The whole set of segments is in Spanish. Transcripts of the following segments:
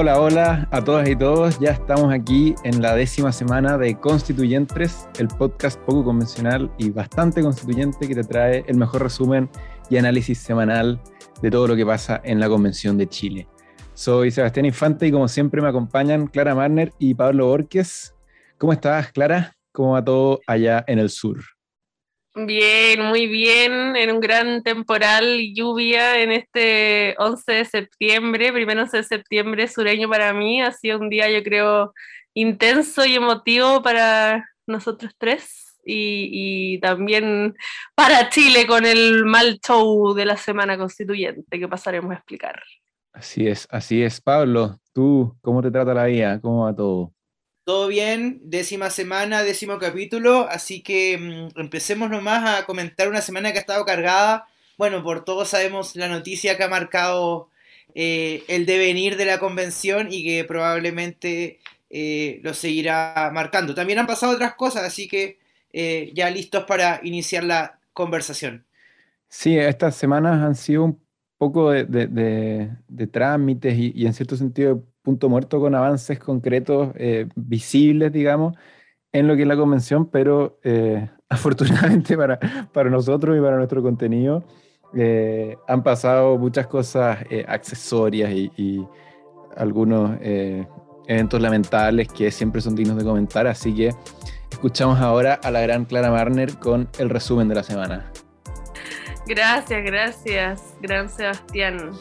Hola, hola a todas y todos. Ya estamos aquí en la décima semana de Constituyentes, el podcast poco convencional y bastante constituyente que te trae el mejor resumen y análisis semanal de todo lo que pasa en la Convención de Chile. Soy Sebastián Infante y como siempre me acompañan Clara Marner y Pablo Borges. ¿Cómo estás, Clara? ¿Cómo va todo allá en el sur? Bien, muy bien, en un gran temporal lluvia en este 11 de septiembre, primero 11 de septiembre sureño para mí, ha sido un día yo creo intenso y emotivo para nosotros tres y, también para Chile con el mal show de la semana constituyente que pasaremos a explicar. Así es, así es. Pablo, ¿tú cómo te trata la vida? ¿Cómo va todo? Todo bien, décima semana, décimo capítulo, así que mm, empecemos nomás a comentar una semana que ha estado cargada. Bueno, por todos sabemos la noticia que ha marcado eh, el devenir de la convención y que probablemente eh, lo seguirá marcando. También han pasado otras cosas, así que eh, ya listos para iniciar la conversación. Sí, estas semanas han sido un poco de, trámites y, en cierto sentido punto muerto con avances concretos, eh, visibles, digamos, en lo que es la convención, pero eh, afortunadamente para, para nosotros y para nuestro contenido, eh, han pasado muchas cosas accesorias y, y algunos eventos lamentables que siempre son dignos de comentar, así que escuchamos ahora a la gran Clara Marner con el resumen de la semana. Gracias, gracias, gran Sebastián.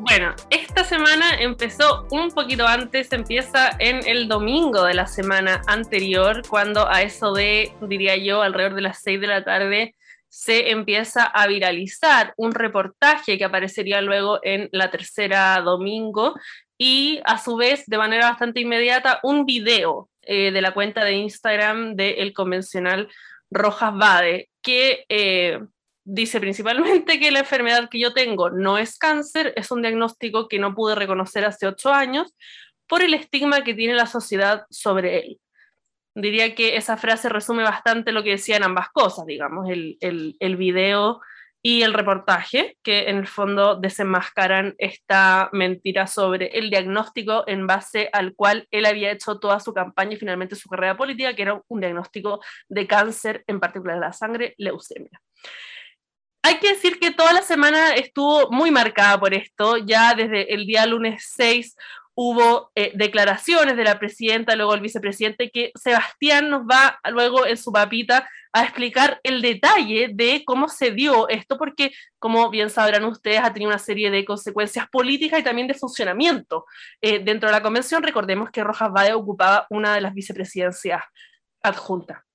Bueno, esta semana empezó un poquito antes, empieza en el domingo de la semana anterior, cuando a eso de, diría yo, alrededor de las 6 de la tarde, se empieza a viralizar un reportaje que aparecería luego en la tercera domingo y a su vez, de manera bastante inmediata, un video eh, de la cuenta de Instagram del convencional Rojas Bade, que... Eh, dice principalmente que la enfermedad que yo tengo no es cáncer, es un diagnóstico que no pude reconocer hace ocho años por el estigma que tiene la sociedad sobre él. Diría que esa frase resume bastante lo que decían ambas cosas, digamos, el, el, video y el reportaje, que en el fondo desenmascaran esta mentira sobre el diagnóstico en base al cual él había hecho toda su campaña y finalmente su carrera política, que era un diagnóstico de cáncer, en particular de la sangre, leucemia. Hay que decir que toda la semana estuvo muy marcada por esto, ya desde el día lunes 6 hubo eh, declaraciones de la presidenta, luego el vicepresidente, que Sebastián nos va luego en su papita a explicar el detalle de cómo se dio esto, porque como bien sabrán ustedes, ha tenido una serie de consecuencias políticas y también de funcionamiento eh, dentro de la convención. Recordemos que Rojas Valle ocupaba una de las vicepresidencias adjuntas.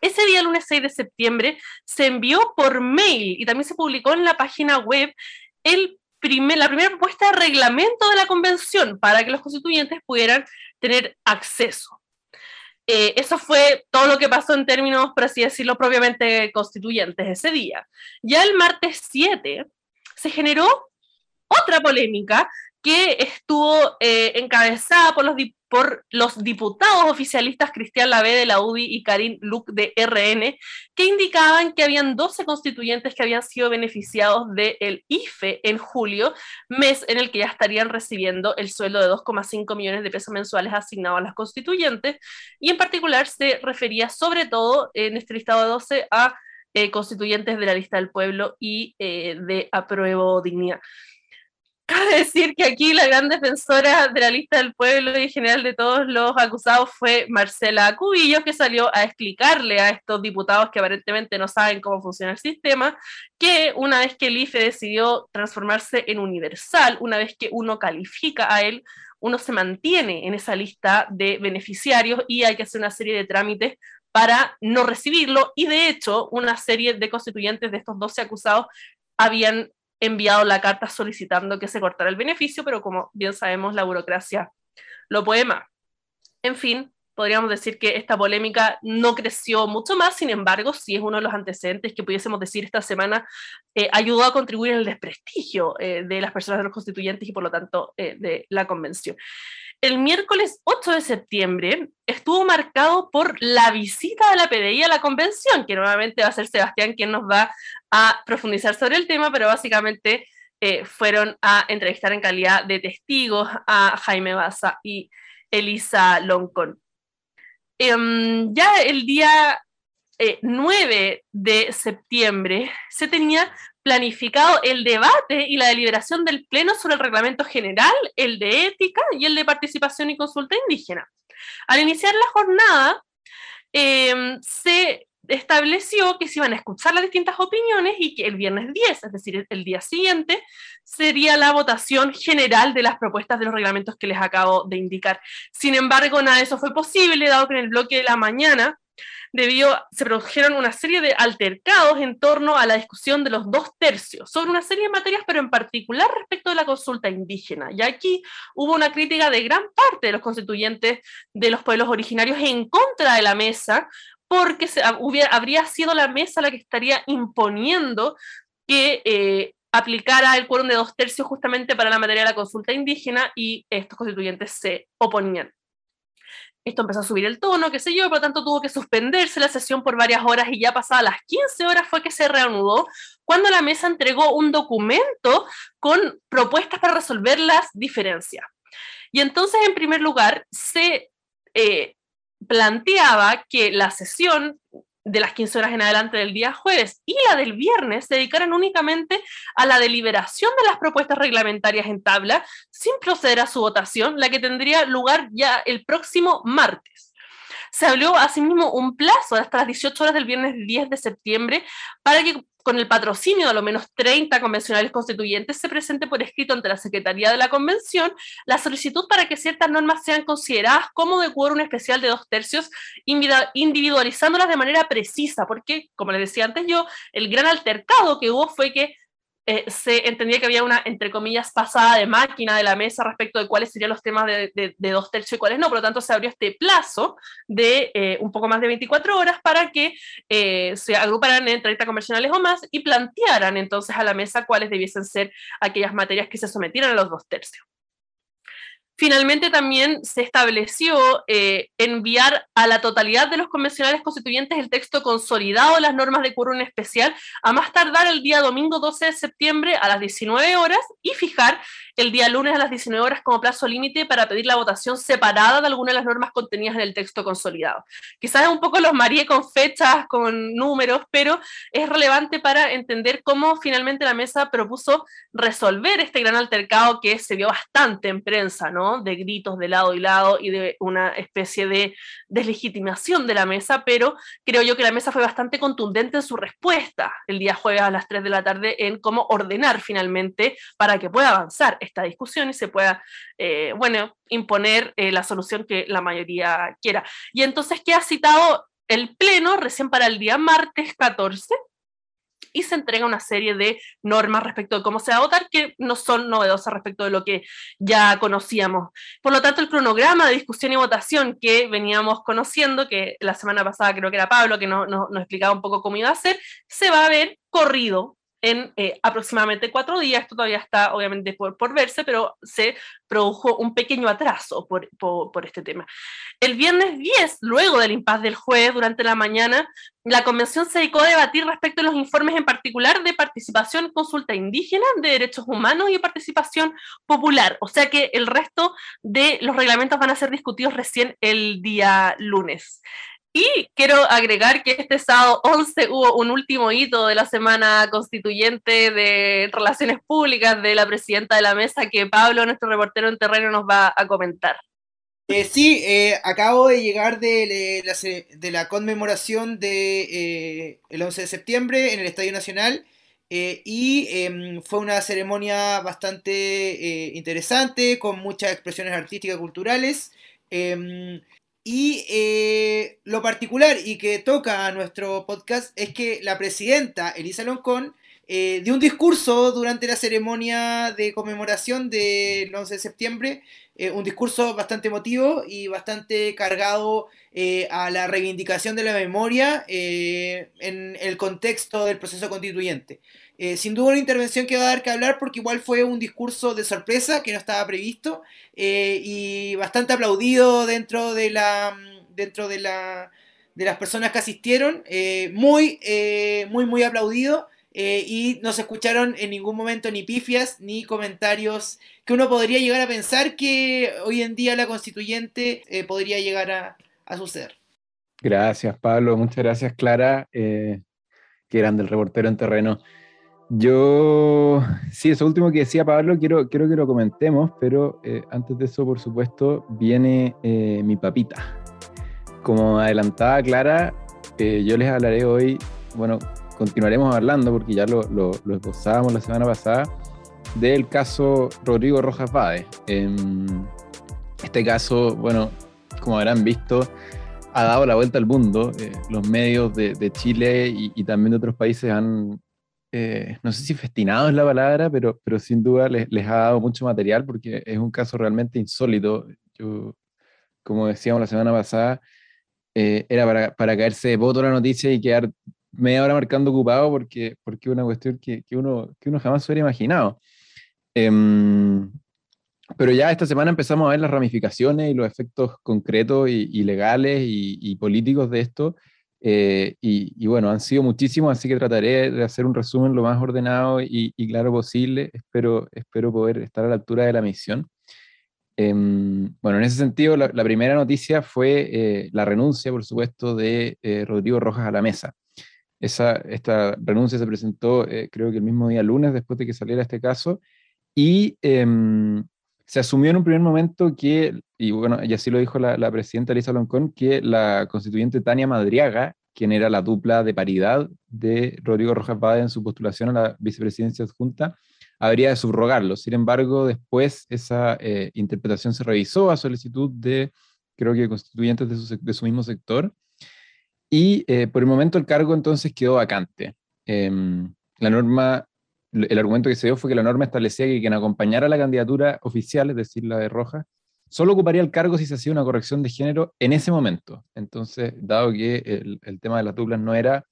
Ese día, lunes 6 de septiembre, se envió por mail y también se publicó en la página web el primer, la primera propuesta de reglamento de la convención para que los constituyentes pudieran tener acceso. Eh, eso fue todo lo que pasó en términos, por así decirlo, propiamente constituyentes ese día. Ya el martes 7 se generó otra polémica que estuvo eh, encabezada por los, por los diputados oficialistas Cristian Lavé de la UDI y Karim Luc de RN, que indicaban que habían 12 constituyentes que habían sido beneficiados del IFE en julio, mes en el que ya estarían recibiendo el sueldo de 2,5 millones de pesos mensuales asignados a las constituyentes, y en particular se refería sobre todo en este listado de 12 a eh, constituyentes de la lista del pueblo y eh, de apruebo dignidad. Decir que aquí la gran defensora de la lista del pueblo y en general de todos los acusados fue Marcela Cubillos, que salió a explicarle a estos diputados que aparentemente no saben cómo funciona el sistema, que una vez que el IFE decidió transformarse en universal, una vez que uno califica a él, uno se mantiene en esa lista de beneficiarios y hay que hacer una serie de trámites para no recibirlo. Y de hecho, una serie de constituyentes de estos 12 acusados habían enviado la carta solicitando que se cortara el beneficio, pero como bien sabemos, la burocracia lo puede más. En fin, podríamos decir que esta polémica no creció mucho más, sin embargo, sí es uno de los antecedentes que pudiésemos decir esta semana eh, ayudó a contribuir al desprestigio eh, de las personas de los constituyentes y por lo tanto eh, de la convención el miércoles 8 de septiembre estuvo marcado por la visita de la PDI a la convención, que nuevamente va a ser Sebastián quien nos va a profundizar sobre el tema, pero básicamente fueron a entrevistar en calidad de testigos a Jaime Baza y Elisa Loncón. Em, ya el día 9 de septiembre se tenía planificado el debate y la deliberación del Pleno sobre el reglamento general, el de ética y el de participación y consulta indígena. Al iniciar la jornada, em, se estableció que se iban a escuchar las distintas opiniones y que el viernes 10, es decir, el día siguiente, sería la votación general de las propuestas de los reglamentos que les acabo de indicar. Sin embargo, nada de eso fue posible, dado que en el bloque de la mañana debido, se produjeron una serie de altercados en torno a la discusión de los dos tercios sobre una serie de materias, pero en particular respecto de la consulta indígena. Y aquí hubo una crítica de gran parte de los constituyentes de los pueblos originarios en contra de la mesa, porque se, habría sido la mesa la que estaría imponiendo que eh, aplicara el quórum de dos tercios justamente para la materia de la consulta indígena y estos constituyentes se oponían esto empezó a subir el tono, qué sé yo, por lo tanto tuvo que suspenderse la sesión por varias horas y ya pasadas las 15 horas fue que se reanudó cuando la mesa entregó un documento con propuestas para resolver las diferencias. Y entonces, en primer lugar, se eh, planteaba que la sesión de las 15 horas en adelante del día jueves y la del viernes se dedicaran únicamente a la deliberación de las propuestas reglamentarias en tabla sin proceder a su votación, la que tendría lugar ya el próximo martes. Se abrió asimismo un plazo hasta las 18 horas del viernes 10 de septiembre para que con el patrocinio de a lo menos 30 convencionales constituyentes, se presente por escrito ante la Secretaría de la Convención la solicitud para que ciertas normas sean consideradas como de quórum especial de dos tercios, individualizándolas de manera precisa, porque, como les decía antes yo, el gran altercado que hubo fue que eh, se entendía que había una, entre comillas, pasada de máquina de la mesa respecto de cuáles serían los temas de, dos tercios y cuáles no. Por lo tanto, se abrió este plazo de eh, un poco más de 24 horas para que eh, se agruparan en 30 convencionales o más y plantearan entonces a la mesa cuáles debiesen ser aquellas materias que se sometieran a los dos tercios. Finalmente también se estableció eh, enviar a la totalidad de los convencionales constituyentes el texto consolidado de las normas de quórum especial a más tardar el día domingo 12 de septiembre a las 19 horas y fijar el día lunes a las 19 horas como plazo límite para pedir la votación separada de alguna de las normas contenidas en el texto consolidado. Quizás un poco los mareé con fechas, con números, pero es relevante para entender cómo finalmente la mesa propuso resolver este gran altercado que se vio bastante en prensa, ¿no? De gritos de lado y lado y de una especie de deslegitimación de la mesa, pero creo yo que la mesa fue bastante contundente en su respuesta. El día jueves a las 3 de la tarde en cómo ordenar finalmente para que pueda avanzar esta discusión y se pueda, eh, bueno, imponer eh, la solución que la mayoría quiera. Y entonces queda citado el Pleno recién para el día martes 14 y se entrega una serie de normas respecto de cómo se va a votar que no son novedosas respecto de lo que ya conocíamos. Por lo tanto, el cronograma de discusión y votación que veníamos conociendo, que la semana pasada creo que era Pablo que nos explicaba un poco cómo iba a ser, se va a ver corrido en eh, aproximadamente cuatro días. Esto todavía está obviamente por, por verse, pero se produjo un pequeño atraso por, por, este tema. El viernes 10, luego del impasse del jueves, durante la mañana, la convención se dedicó a debatir respecto a los informes en particular de participación, consulta indígena, de derechos humanos y participación popular. O sea que el resto de los reglamentos van a ser discutidos recién el día lunes. Y quiero agregar que este sábado 11 hubo un último hito de la semana constituyente de relaciones públicas de la presidenta de la mesa que Pablo, nuestro reportero en terreno, nos va a comentar. Eh, sí, eh, acabo de llegar de, la, de la, conmemoración del de, eh, 11 de septiembre en el Estadio Nacional y em, fue una ceremonia bastante interesante con muchas expresiones artísticas y culturales. Em, y eh, lo particular y que toca a nuestro podcast es que la presidenta Elisa Loncón eh, dio un discurso durante la ceremonia de conmemoración del 11 de septiembre, eh, un discurso bastante emotivo y bastante cargado a la reivindicación de la memoria en el contexto del proceso constituyente. Eh, sin duda una intervención que va a dar que hablar porque igual fue un discurso de sorpresa que no estaba previsto eh, y bastante aplaudido dentro de la dentro de la de las personas que asistieron, eh, muy, muy, muy aplaudido y no se escucharon en ningún momento ni pifias ni comentarios que uno podría llegar a pensar que hoy en día la constituyente podría llegar a, suceder. Gracias, Pablo. Muchas gracias, Clara, que eran del reportero en terreno. Yo, sí, eso último que decía Pablo, quiero, quiero que lo comentemos, pero antes de eso, por supuesto, viene mi papita. Como adelantaba Clara, yo les hablaré hoy, bueno, continuaremos hablando, porque ya lo, lo, esbozábamos la semana pasada, del caso Rodrigo Rojas Báez. En este caso, bueno, como habrán visto, ha dado la vuelta al mundo. Eh, los medios de, Chile y, también de otros países han, eh, no sé si festinado es la palabra, pero, pero sin duda les, les, ha dado mucho material porque es un caso realmente insólito. Yo, como decíamos la semana pasada, eh, era para, para, caerse de voto la noticia y quedar media hora marcando ocupado porque, porque una cuestión que, que, uno, que uno jamás hubiera imaginado. Em, pero ya esta semana empezamos a ver las ramificaciones y los efectos concretos y, legales y, políticos de esto. Eh, y, bueno, han sido muchísimos, así que trataré de hacer un resumen lo más ordenado y, claro posible. Espero, espero poder estar a la altura de la misión. Em, bueno, en ese sentido, la, primera noticia fue eh, la renuncia, por supuesto, de eh, Rodrigo Rojas a la mesa. Esa, esta renuncia se presentó, eh, creo que el mismo día lunes, después de que saliera este caso, y em, se asumió en un primer momento que, y bueno, y así lo dijo la, presidenta Elisa Loncón, que la constituyente Tania Madriaga, quien era la dupla de paridad de Rodrigo Rojas Bade en su postulación a la vicepresidencia adjunta, habría de subrogarlo. Sin embargo, después esa eh, interpretación se revisó a solicitud de, creo que constituyentes de su, de su mismo sector, y eh, por el momento el cargo entonces quedó vacante. Em, la norma, el argumento que se dio fue que la norma establecía que quien acompañara la candidatura oficial, es decir, la de Roja, solo ocuparía el cargo si se hacía una corrección de género en ese momento. Entonces, dado que el, el tema de las duplas no era,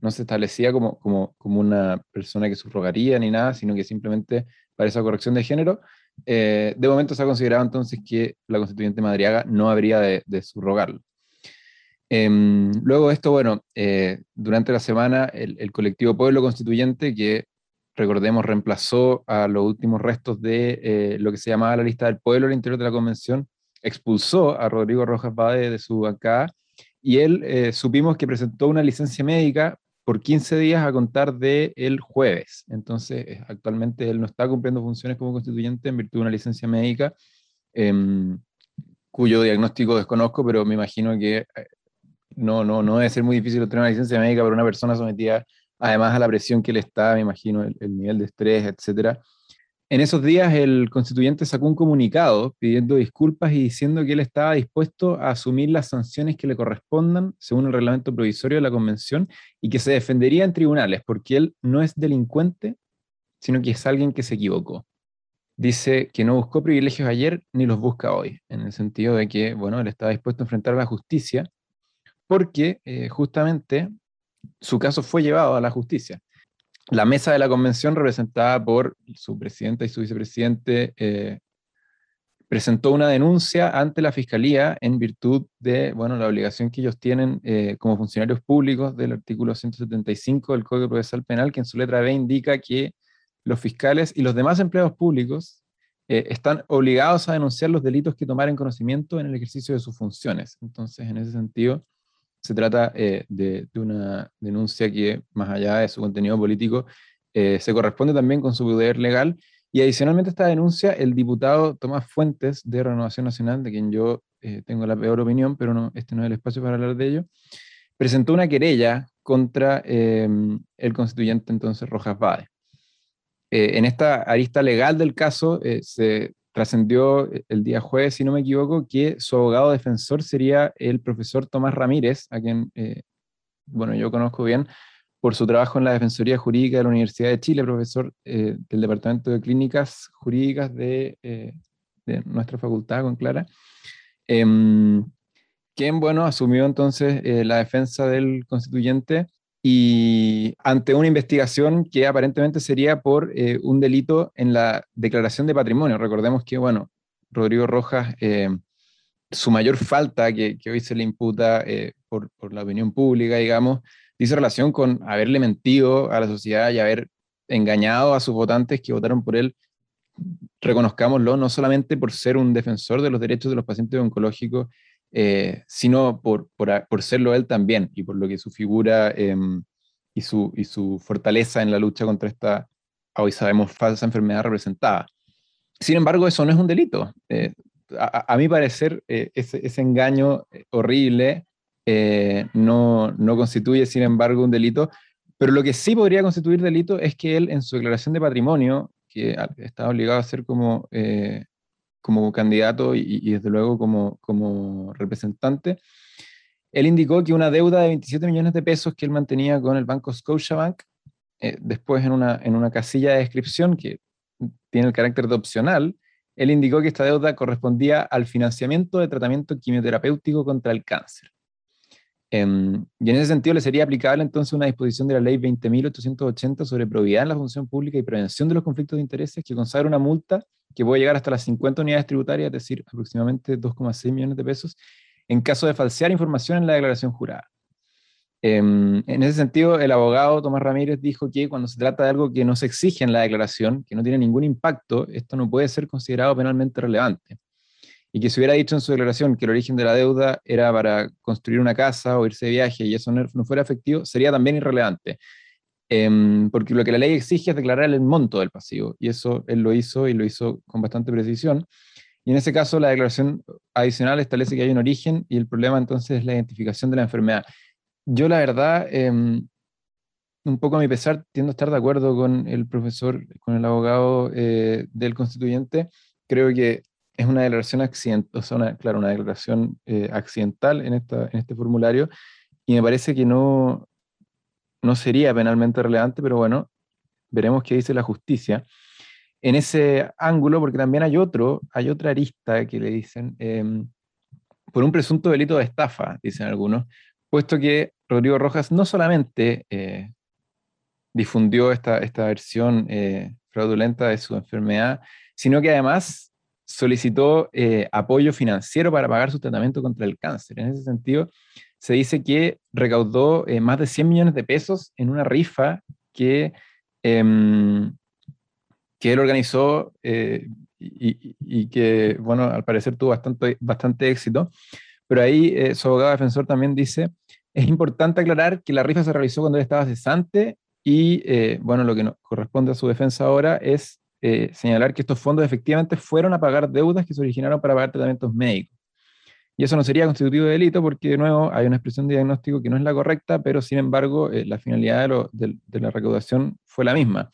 no se establecía como, como, como, una persona que subrogaría ni nada, sino que simplemente para esa corrección de género, eh, de momento se ha considerado entonces que la constituyente Madriaga no habría de, subrogarlo. Em, luego de esto, bueno, eh, durante la semana el, colectivo Pueblo Constituyente, que recordemos reemplazó a los últimos restos de eh, lo que se llamaba la lista del pueblo al interior de la convención, expulsó a Rodrigo Rojas Bade de su bancada y él eh, supimos que presentó una licencia médica por 15 días a contar de el jueves. Entonces, actualmente él no está cumpliendo funciones como constituyente en virtud de una licencia médica em, cuyo diagnóstico desconozco, pero me imagino que no, no, no debe ser muy difícil obtener una licencia médica para una persona sometida además a la presión que le está, me imagino, el, nivel de estrés, etc. En esos días el constituyente sacó un comunicado pidiendo disculpas y diciendo que él estaba dispuesto a asumir las sanciones que le correspondan según el reglamento provisorio de la convención y que se defendería en tribunales porque él no es delincuente, sino que es alguien que se equivocó. Dice que no buscó privilegios ayer ni los busca hoy, en el sentido de que, bueno, él estaba dispuesto a enfrentar la justicia porque eh, justamente su caso fue llevado a la justicia. La mesa de la convención, representada por su presidenta y su vicepresidente, eh, presentó una denuncia ante la fiscalía en virtud de bueno, la obligación que ellos tienen eh, como funcionarios públicos del artículo 175 del Código Procesal Penal, que en su letra B indica que los fiscales y los demás empleados públicos están obligados a denunciar los delitos que tomaren conocimiento en el ejercicio de sus funciones. Entonces, en ese sentido, se trata eh, de, una denuncia que, más allá de su contenido político, eh, se corresponde también con su poder legal. Y adicionalmente a esta denuncia, el diputado Tomás Fuentes de Renovación Nacional, de quien yo eh, tengo la peor opinión, pero no, este no es el espacio para hablar de ello, presentó una querella contra el constituyente entonces Rojas Bade. en esta arista legal del caso se trascendió el día jueves, si no me equivoco, que su abogado defensor sería el profesor Tomás Ramírez, a quien, eh, bueno, yo conozco bien por su trabajo en la Defensoría Jurídica de la Universidad de Chile, profesor eh, del Departamento de Clínicas Jurídicas de, eh, de nuestra facultad con Clara, em, quien, bueno, asumió entonces la defensa del constituyente y ante una investigación que aparentemente sería por eh, un delito en la declaración de patrimonio. Recordemos que, bueno, Rodrigo Rojas, eh, su mayor falta que, que, hoy se le imputa, eh, por, por, la opinión pública, digamos, dice relación con haberle mentido a la sociedad y haber engañado a sus votantes que votaron por él, reconozcámoslo, no solamente por ser un defensor de los derechos de los pacientes oncológicos, eh, sino por, por, serlo él también y por lo que su figura em, y, su, y su fortaleza en la lucha contra esta, hoy sabemos, falsa enfermedad representada. Sin embargo, eso no es un delito. Eh, a, mi parecer, eh, ese, ese, engaño horrible no, no constituye, sin embargo, un delito, pero lo que sí podría constituir delito es que él en su declaración de patrimonio, que está obligado a ser como como candidato y, desde luego como, como representante, él indicó que una deuda de 27 millones de pesos que él mantenía con el banco Scotiabank, eh, después en una, en una casilla de descripción que tiene el carácter de opcional, él indicó que esta deuda correspondía al financiamiento de tratamiento quimioterapéutico contra el cáncer. Em, y en ese sentido le sería aplicable entonces una disposición de la ley 20.880 sobre probidad en la función pública y prevención de los conflictos de intereses que consagra una multa que puede llegar hasta las 50 unidades tributarias, es decir, aproximadamente 2,6 millones de pesos, en caso de falsear información en la declaración jurada. Em, en ese sentido, el abogado Tomás Ramírez dijo que cuando se trata de algo que no se exige en la declaración, que no tiene ningún impacto, esto no puede ser considerado penalmente relevante. Y que se hubiera dicho en su declaración que el origen de la deuda era para construir una casa o irse de viaje y eso no, fuera efectivo, sería también irrelevante. Em, porque lo que la ley exige es declarar el monto del pasivo, y eso él lo hizo y lo hizo con bastante precisión. Y en ese caso, la declaración adicional establece que hay un origen y el problema entonces es la identificación de la enfermedad. Yo, la verdad, em, un poco a mi pesar, tiendo a estar de acuerdo con el profesor, con el abogado eh, del constituyente. Creo que es una declaración accidental, una, claro, una declaración eh, accidental en, esta, en este formulario, y me parece que no, no sería penalmente relevante, pero bueno, veremos qué dice la justicia. En ese ángulo, porque también hay otro, hay otra arista que le dicen, em, por un presunto delito de estafa, dicen algunos, puesto que Rodrigo Rojas no solamente eh, difundió esta, esta versión eh, fraudulenta de su enfermedad, sino que además solicitó eh, apoyo financiero para pagar su tratamiento contra el cáncer. En ese sentido, se dice que recaudó eh, más de 100 millones de pesos en una rifa que, em, que él organizó eh, y, que, bueno, al parecer tuvo bastante, bastante éxito. Pero ahí su abogado defensor también dice, es importante aclarar que la rifa se realizó cuando él estaba cesante y, bueno, lo que nos corresponde a su defensa ahora es señalar que estos fondos efectivamente fueron a pagar deudas que se originaron para pagar tratamientos médicos. Y eso no sería constitutivo de delito porque, de nuevo, hay una expresión de diagnóstico que no es la correcta, pero sin embargo, eh, la finalidad de, la recaudación fue la misma.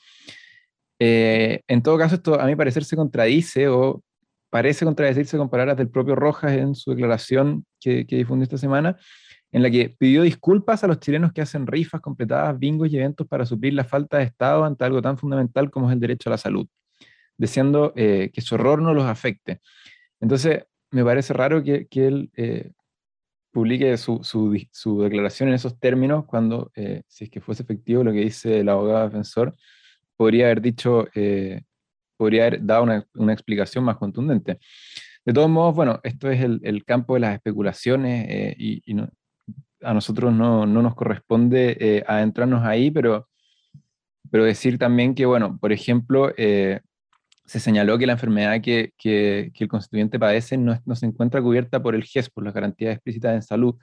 Eh, en todo caso, esto a mi parecer se contradice o parece contradecirse con palabras del propio Rojas en su declaración que, que difundió esta semana, en la que pidió disculpas a los chilenos que hacen rifas completadas, bingos y eventos para suplir la falta de Estado ante algo tan fundamental como es el derecho a la salud, deseando eh, que su error no los afecte. Entonces, me parece raro que, él eh, publique su, su, declaración en esos términos cuando, eh, si es que fuese efectivo lo que dice el abogado defensor, podría haber dicho, podría haber dado una, una, explicación más contundente. De todos modos, bueno, esto es el, campo de las especulaciones y, a nosotros no, no nos corresponde adentrarnos ahí, pero, pero decir también que, bueno, por ejemplo, se señaló que la enfermedad que, que, el constituyente padece no, no, se encuentra cubierta por el GES, por las garantías explícitas en salud.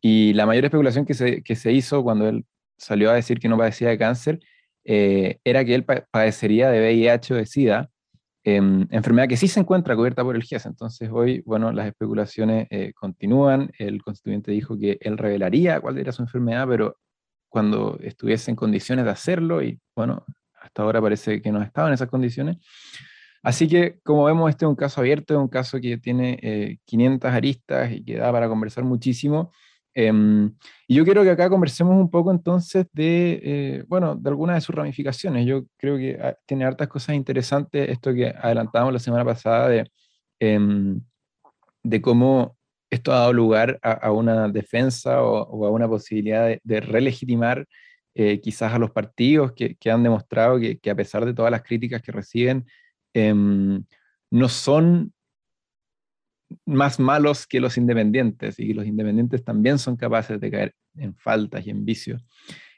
Y la mayor especulación que se, que se hizo cuando él salió a decir que no padecía de cáncer eh, era que él padecería de VIH o de SIDA, em, enfermedad que sí se encuentra cubierta por el GES. Entonces hoy, bueno, las especulaciones eh, continúan. El constituyente dijo que él revelaría cuál era su enfermedad, pero cuando estuviese en condiciones de hacerlo, y bueno, hasta ahora parece que no estaba en esas condiciones. Así que, como vemos, este es un caso abierto, es un caso que tiene 500 eh, aristas y que da para conversar muchísimo. Em, y yo quiero que acá conversemos un poco entonces de, eh, bueno, de algunas de sus ramificaciones. Yo creo que ah, tiene hartas cosas interesantes esto que adelantábamos la semana pasada de, em, de cómo esto ha dado lugar a, una defensa o, a una posibilidad de, relegitimar eh, quizás a los partidos que, han demostrado que, a pesar de todas las críticas que reciben, em, no son más malos que los independientes y los independientes también son capaces de caer en faltas y en vicios.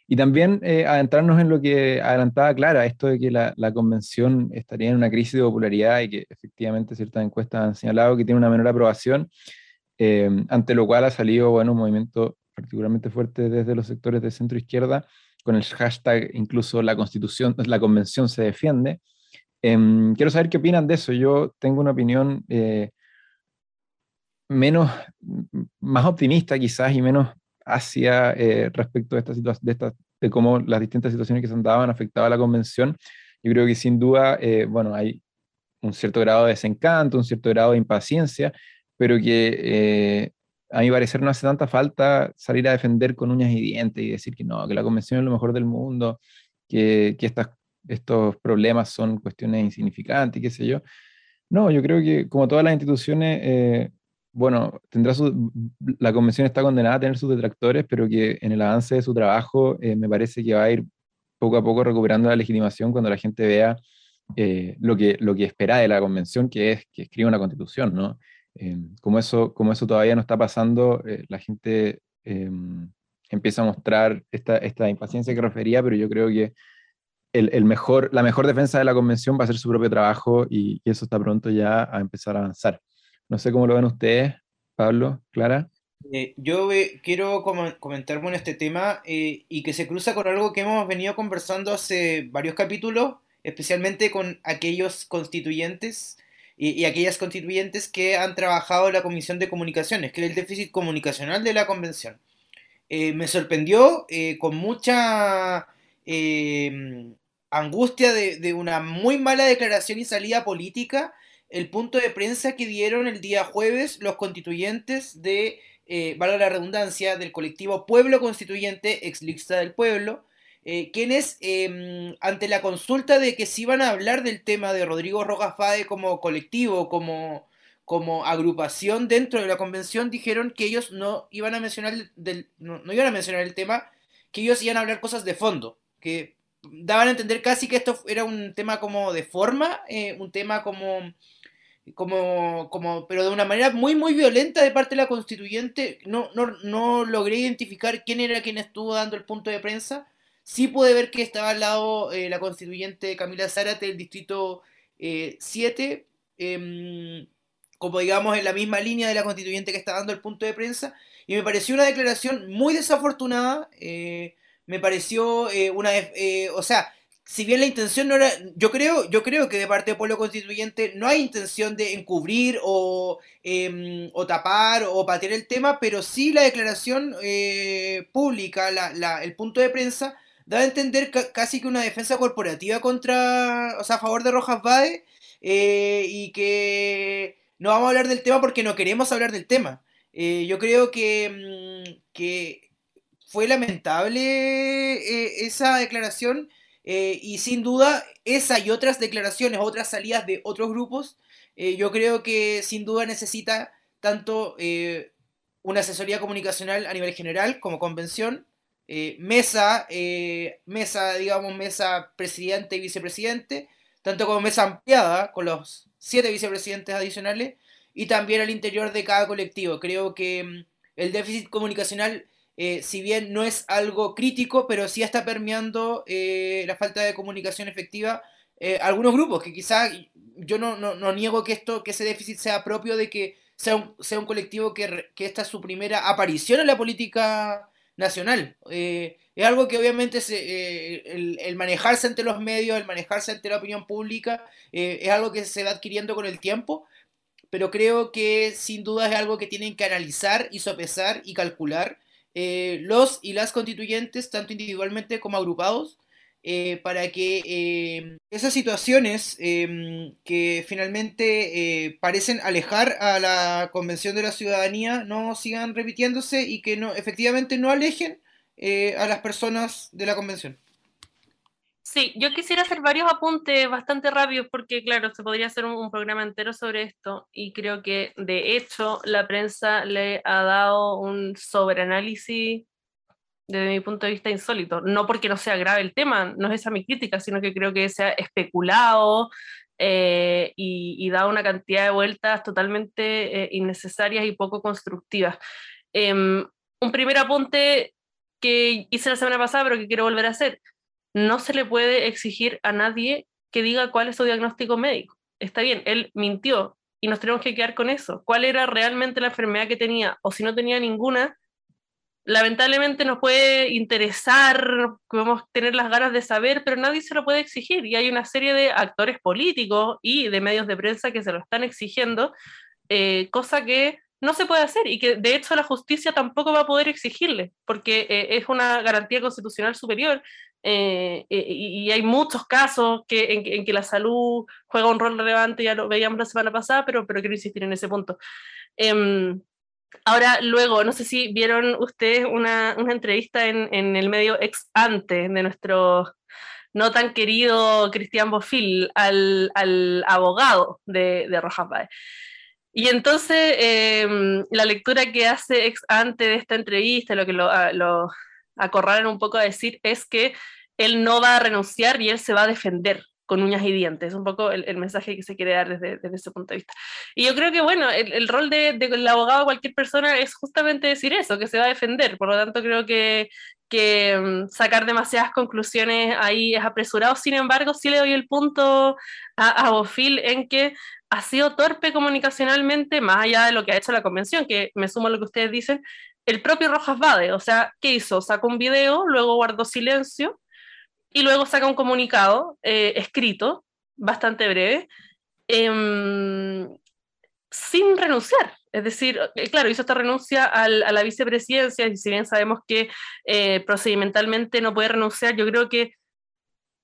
Y también eh, adentrarnos en lo que adelantaba Clara, esto de que la, la, convención estaría en una crisis de popularidad y que efectivamente ciertas encuestas han señalado que tiene una menor aprobación, eh, ante lo cual ha salido bueno, un movimiento particularmente fuerte desde los sectores de centro izquierda, con el hashtag incluso la constitución, la convención se defiende. Em, quiero saber qué opinan de eso. Yo tengo una opinión eh, menos, más optimista quizás y menos hacia eh, respecto de, esta de, de cómo las distintas situaciones que se han dado han afectado a la convención. Yo creo que sin duda, eh, bueno, hay un cierto grado de desencanto, un cierto grado de impaciencia, pero que eh, a mi parecer no hace tanta falta salir a defender con uñas y dientes y decir que no, que la convención es lo mejor del mundo, que, que estas, estos problemas son cuestiones insignificantes, qué sé yo. No, yo creo que como todas las instituciones, bueno, tendrá la convención está condenada a tener sus detractores, pero que en el avance de su trabajo eh, me parece que va a ir poco a poco recuperando la legitimación cuando la gente vea eh, lo, que, lo que espera de la convención, que es que escriba una constitución, ¿no? Eh, como, eso, como eso todavía no está pasando, la gente empieza a mostrar esta, esta impaciencia que refería, pero yo creo que el, el, mejor, la mejor defensa de la convención va a ser su propio trabajo y, y eso está pronto ya a empezar a avanzar. No sé cómo lo ven ustedes, Pablo, Clara. Eh, yo quiero comentar con este tema eh, y que se cruza con algo que hemos venido conversando hace varios capítulos, especialmente con aquellos constituyentes y, aquellas constituyentes que han trabajado en la Comisión de Comunicaciones, que es el déficit comunicacional de la Convención. Eh, me sorprendió con mucha angustia de una muy mala declaración y salida política el punto de prensa que dieron el día jueves los constituyentes de, eh, valga la redundancia, del colectivo Pueblo Constituyente, ex lista del pueblo, eh, quienes em, ante la consulta de que se iban a hablar del tema de Rodrigo Rojas Fade como colectivo, como, como agrupación dentro de la convención, dijeron que ellos no iban a mencionar del, no, iban a mencionar el tema, que ellos iban a hablar cosas de fondo, que daban a entender casi que esto era un tema como de forma, eh, un tema como como, como, pero de una manera muy, muy violenta de parte de la constituyente. No, no, no logré identificar quién era quien estuvo dando el punto de prensa. Sí pude ver que estaba al lado eh, la constituyente Camila Zárate del distrito 7, eh, em, como digamos en la misma línea de la constituyente que está dando el punto de prensa. Y me pareció una declaración muy desafortunada. Eh, me pareció una... o sea, si bien la intención no era, yo creo, yo creo que de parte del pueblo constituyente no hay intención de encubrir o, em, o tapar o patear el tema, pero sí la declaración eh, pública, la, el punto de prensa, da a entender casi que una defensa corporativa contra, o sea, a favor de Rojas Bade eh, y que no vamos a hablar del tema porque no queremos hablar del tema. Eh, yo creo que, mm, que fue lamentable esa declaración eh, y sin duda, esa y otras declaraciones, otras salidas de otros grupos, eh, yo creo que sin duda necesita tanto eh, una asesoría comunicacional a nivel general como convención, mesa, mesa, digamos, mesa presidente y vicepresidente, tanto como mesa ampliada con los siete vicepresidentes adicionales y también al interior de cada colectivo. Creo que mm, el déficit comunicacional eh, si bien no es algo crítico, pero sí está permeando eh, la falta de comunicación efectiva eh, algunos grupos, que quizá yo no, no, niego que esto, que ese déficit sea propio de que sea un, sea un colectivo que, que esta es su primera aparición en la política nacional. es algo que obviamente el, el, manejarse ante los medios, el manejarse ante la opinión pública, es algo que se va adquiriendo con el tiempo, pero creo que sin duda es algo que tienen que analizar y sopesar y calcular eh, los y las constituyentes, tanto individualmente como agrupados, eh, para que eh, esas situaciones em, que finalmente parecen alejar a la Convención de la Ciudadanía no sigan repitiéndose y que no, efectivamente no alejen a las personas de la Convención. Sí, yo quisiera hacer varios apuntes bastante rápidos porque, claro, se podría hacer un, programa entero sobre esto y creo que, de hecho, la prensa le ha dado un sobreanálisis desde mi punto de vista insólito. No porque no sea grave el tema, no es esa mi crítica, sino que creo que se ha especulado eh, y, da una cantidad de vueltas totalmente eh, innecesarias y poco constructivas. Em, un primer apunte que hice la semana pasada, pero que quiero volver a hacer. No se le puede exigir a nadie que diga cuál es su diagnóstico médico. Está bien, él mintió y nos tenemos que quedar con eso. ¿Cuál era realmente la enfermedad que tenía? O si no tenía ninguna, lamentablemente nos puede interesar, podemos tener las ganas de saber, pero nadie se lo puede exigir. Y hay una serie de actores políticos y de medios de prensa que se lo están exigiendo, eh, cosa que no se puede hacer y que de hecho la justicia tampoco va a poder exigirle, porque eh, es una garantía constitucional superior. Eh, y, hay muchos casos que, en, que la salud juega un rol relevante, ya lo veíamos la semana pasada, pero, pero quiero insistir en ese punto. Em, Ahora, luego, no sé si vieron ustedes una, una entrevista en, en, el medio ex ante de nuestro no tan querido Cristian Bofil al, al abogado de, de Rojas Baez. Y entonces, em, la lectura que hace ex ante de esta entrevista, lo que lo, lo acorralan un poco a decir, es que él no va a renunciar y él se va a defender con uñas y dientes, un poco el, mensaje que se quiere dar desde, desde, ese punto de vista. Y yo creo que, bueno, el, rol del de, abogado de cualquier persona es justamente decir eso, que se va a defender, por lo tanto creo que, que mm, sacar demasiadas conclusiones ahí es apresurado, sin embargo, sí le doy el punto a, a Bofil en que ha sido torpe comunicacionalmente, más allá de lo que ha hecho la convención, que me sumo a lo que ustedes dicen, el propio Rojas Vade, o sea, ¿qué hizo? Sacó un video, luego guardó silencio, y luego saca un comunicado eh, escrito, bastante breve, em, sin renunciar. Es decir, eh, claro, hizo esta renuncia al, a la vicepresidencia, y si bien sabemos que eh, procedimentalmente no puede renunciar, yo creo que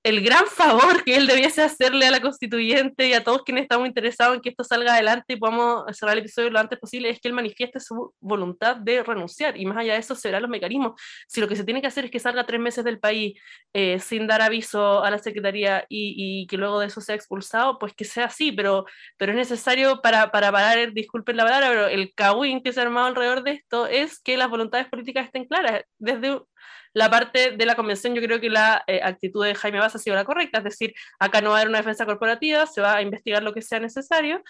el gran favor que él debiese hacerle a la constituyente y a todos quienes estamos interesados en que esto salga adelante y podamos cerrar el episodio lo antes posible es que él manifieste su voluntad de renunciar y más allá de eso se verán los mecanismos. Si lo que se tiene que hacer es que salga tres meses del país eh, sin dar aviso a la Secretaría y, que luego de eso sea expulsado, pues que sea así, pero, pero es necesario para, para parar, disculpen la palabra, pero el cagüín que se ha armado alrededor de esto es que las voluntades políticas estén claras. Desde la parte de la convención, yo creo que la eh, actitud de Jaime Vaz ha sido la correcta, es decir, acá no va a haber una defensa corporativa, se va a investigar lo que sea necesario,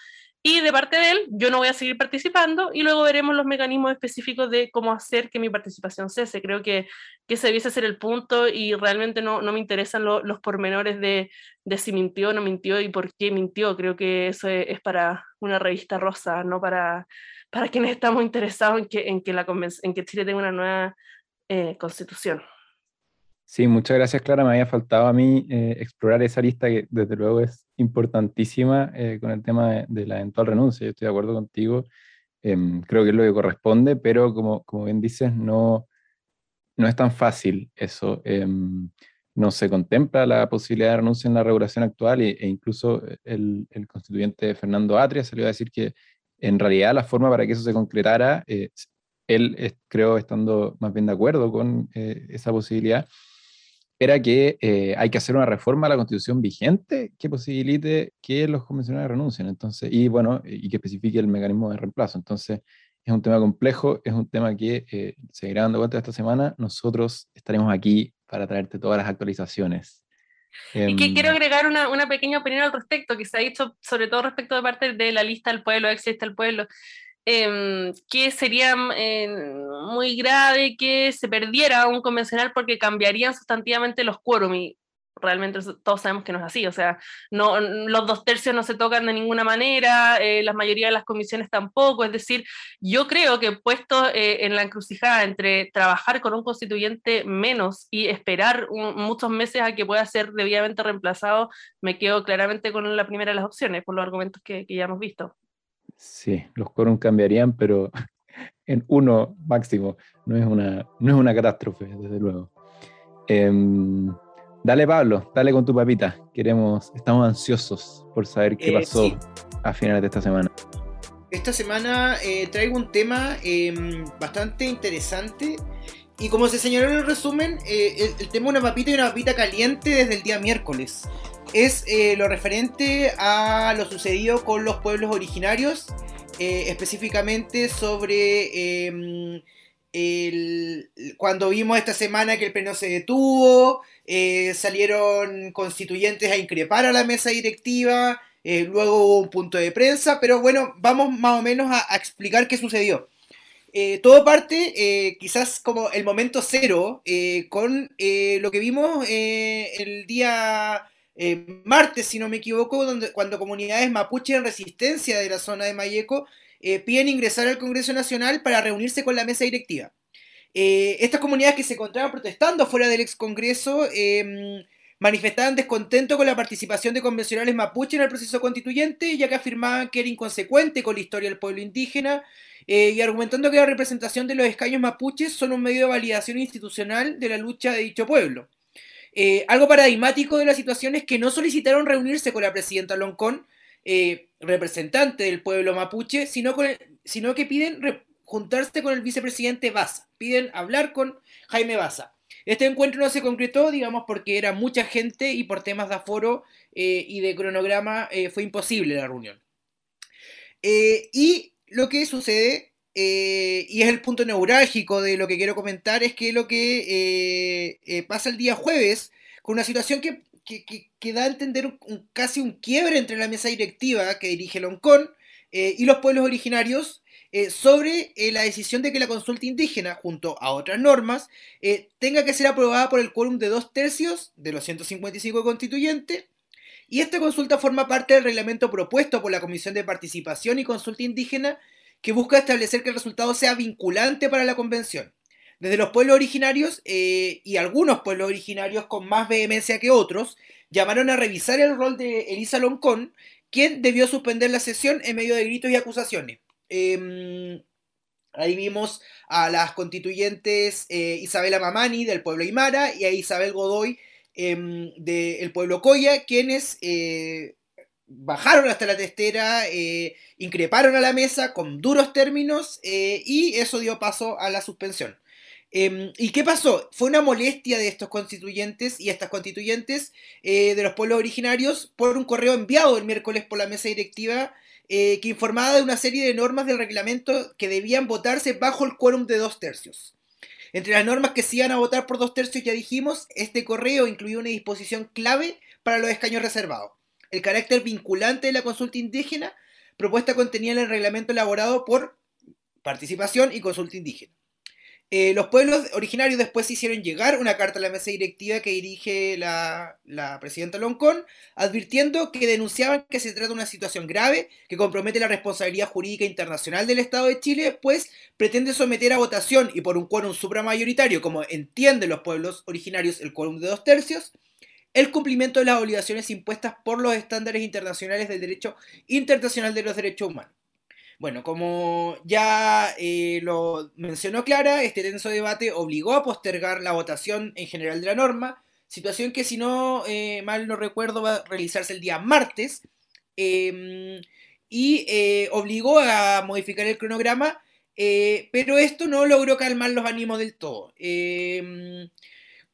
y de parte de él, yo no voy a seguir participando y luego veremos los mecanismos específicos de cómo hacer que mi participación cese. Creo que, que ese debiese ser el punto y realmente no, no me interesan los pormenores de, de, si mintió o no mintió y por qué mintió. Creo que eso es, para una revista rosa, no para, para quienes estamos interesados en que, en que, la en que Chile tenga una nueva eh, constitución. Sí, muchas gracias, Clara. Me había faltado a mí eh, explorar esa lista que desde luego es importantísima eh, con el tema de, la eventual renuncia. Yo estoy de acuerdo contigo. Em, creo que es lo que corresponde, pero como, como bien dices, no, no es tan fácil eso. Em, no se contempla la posibilidad de renuncia en la regulación actual e, e incluso el, el, constituyente Fernando Atria salió a decir que en realidad la forma para que eso se concretara él, creo, estando más bien de acuerdo con eh, esa posibilidad, era que eh, hay que hacer una reforma a la constitución vigente que posibilite que los convencionales renuncien, entonces, y bueno, y que especifique el mecanismo de reemplazo. Entonces, es un tema complejo, es un tema que eh, seguirá dando cuenta esta semana. Nosotros estaremos aquí para traerte todas las actualizaciones. Y que quiero em, agregar una, una, pequeña opinión al respecto, que se ha dicho sobre todo respecto de parte de la lista del pueblo, existe el pueblo. Em, que sería eh, muy grave que se perdiera un convencional porque cambiarían sustantivamente los quórum y realmente todos sabemos que no es así, o sea, no, los dos tercios no se tocan de ninguna manera, eh, la mayoría de las comisiones tampoco, es decir, yo creo que puesto eh, en la encrucijada entre trabajar con un constituyente menos y esperar muchos meses a que pueda ser debidamente reemplazado, me quedo claramente con la primera de las opciones, por los argumentos que ya hemos visto. Sí, los quórum cambiarían, pero en uno máximo. No es una, no es una catástrofe, desde luego. Em, dale, Pablo, dale con tu papita. Queremos, estamos ansiosos por saber qué eh, pasó a finales de esta semana. Esta semana eh, traigo un tema em, bastante interesante. Y como se señaló en el resumen, eh, el, el, tema de una papita y una papita caliente desde el día miércoles es eh, lo referente a lo sucedido con los pueblos originarios, eh, específicamente sobre em, cuando vimos esta semana que el pleno se detuvo, eh, salieron constituyentes a increpar a la mesa directiva, luego hubo un punto de prensa, pero bueno, vamos más o menos a, explicar qué sucedió. Todo parte quizás como el momento cero con lo que vimos el día martes, si no me equivoco, cuando comunidades mapuche en resistencia de la zona de Mayeco piden ingresar al Congreso Nacional para reunirse con la mesa directiva. estas comunidades que se encontraban protestando fuera del ex Congreso em, manifestaban descontento con la participación de convencionales mapuche en el proceso constituyente, ya que afirmaban que era inconsecuente con la historia del pueblo indígena, eh, y argumentando que la representación de los escaños mapuches son un medio de validación institucional de la lucha de dicho pueblo. Eh, algo paradigmático de la situación es que no solicitaron reunirse con la presidenta Loncón, eh, representante del pueblo mapuche, sino, que piden juntarse con el vicepresidente Baza, piden hablar con Jaime Baza. Este encuentro no se concretó, digamos, porque era mucha gente y por temas de aforo eh, y de cronograma fue imposible la reunión. Y lo que sucede, y es el punto neurálgico de lo que quiero comentar, es que lo que pasa el día jueves, con una situación que, da a entender casi un quiebre entre la mesa directiva que dirige Loncón y los pueblos originarios, eh, sobre eh, la decisión de que la consulta indígena, junto a otras normas, eh, tenga que ser aprobada por el quórum de dos tercios de los 155 constituyentes. Y esta consulta forma parte del reglamento propuesto por la Comisión de Participación y Consulta Indígena, que busca establecer que el resultado sea vinculante para la convención. Desde los pueblos originarios, y algunos pueblos originarios con más vehemencia que otros, llamaron a revisar el rol de Elisa Loncón, quien debió suspender la sesión en medio de gritos y acusaciones. Em, ahí vimos a las constituyentes eh, Isabela Mamani del pueblo Aymara y a Isabel Godoy em, del pueblo Coya, quienes eh, bajaron hasta la testera, eh, increparon a la mesa con duros términos y eso dio paso a la suspensión. Em, ¿Y qué pasó? Fue una molestia de estos constituyentes y estas constituyentes de los pueblos originarios por un correo enviado el miércoles por la mesa directiva eh, que informaba de una serie de normas del reglamento que debían votarse bajo el quórum de dos tercios. Entre las normas que se iban a votar por dos tercios, ya dijimos, este correo incluía una disposición clave para los escaños reservados. El carácter vinculante de la consulta indígena propuesta contenía en el reglamento elaborado por participación y consulta indígena. Eh, los pueblos originarios después hicieron llegar una carta a la mesa directiva que dirige la, presidenta Loncón, advirtiendo que denunciaban que se trata de una situación grave que compromete la responsabilidad jurídica internacional del Estado de Chile, pues pretende someter a votación y por un quórum supramayoritario, como entienden los pueblos originarios el quórum de dos tercios, el cumplimiento de las obligaciones impuestas por los estándares internacionales del derecho internacional de los derechos humanos. Bueno, como ya eh, lo mencionó Clara, este tenso debate obligó a postergar la votación en general de la norma, situación que si no eh, mal no recuerdo va a realizarse el día martes, em, y eh, obligó a modificar el cronograma, pero esto no logró calmar los ánimos del todo.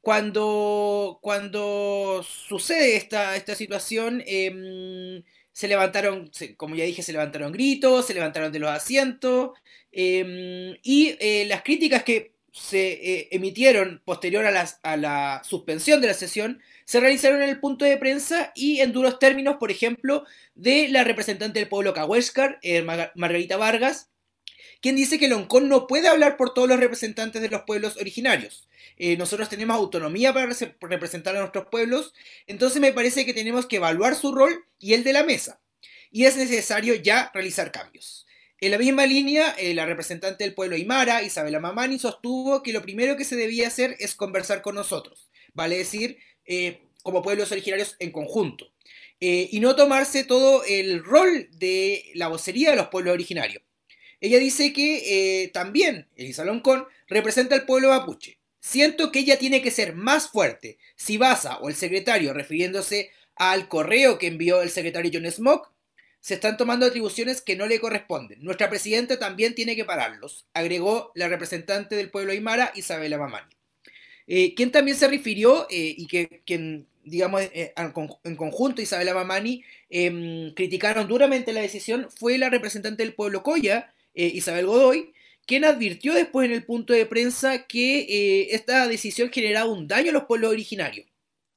Cuando, cuando sucede esta, esta situación, em, se levantaron, como ya dije, se levantaron gritos, se levantaron de los asientos, em, y eh, las críticas que se eh, emitieron posterior a, a, la suspensión de la sesión se realizaron en el punto de prensa y en duros términos, por ejemplo, de la representante del pueblo Cahuéscar, eh, Margarita Vargas, quien dice que Loncón no puede hablar por todos los representantes de los pueblos originarios. Eh, nosotros tenemos autonomía para representar a nuestros pueblos, entonces me parece que tenemos que evaluar su rol y el de la mesa. Y es necesario ya realizar cambios. En la misma línea, eh, la representante del pueblo Aymara, Isabela Mamani, sostuvo que lo primero que se debía hacer es conversar con nosotros, vale decir, eh, como pueblos originarios en conjunto, y no tomarse todo el rol de la vocería de los pueblos originarios. Ella dice que eh, también Elisa Loncón representa al pueblo mapuche. Siento que ella tiene que ser más fuerte. Si Baza o el secretario, refiriéndose al correo que envió el secretario John Smoke, se están tomando atribuciones que no le corresponden. Nuestra presidenta también tiene que pararlos, agregó la representante del pueblo Aymara, Isabela Mamani. Eh, quien también se refirió eh, y que quien, digamos, en conjunto Isabela Mamani em, criticaron duramente la decisión fue la representante del pueblo Coya, eh, Isabel Godoy, quien advirtió después en el punto de prensa que eh, esta decisión generaba un daño a los pueblos originarios,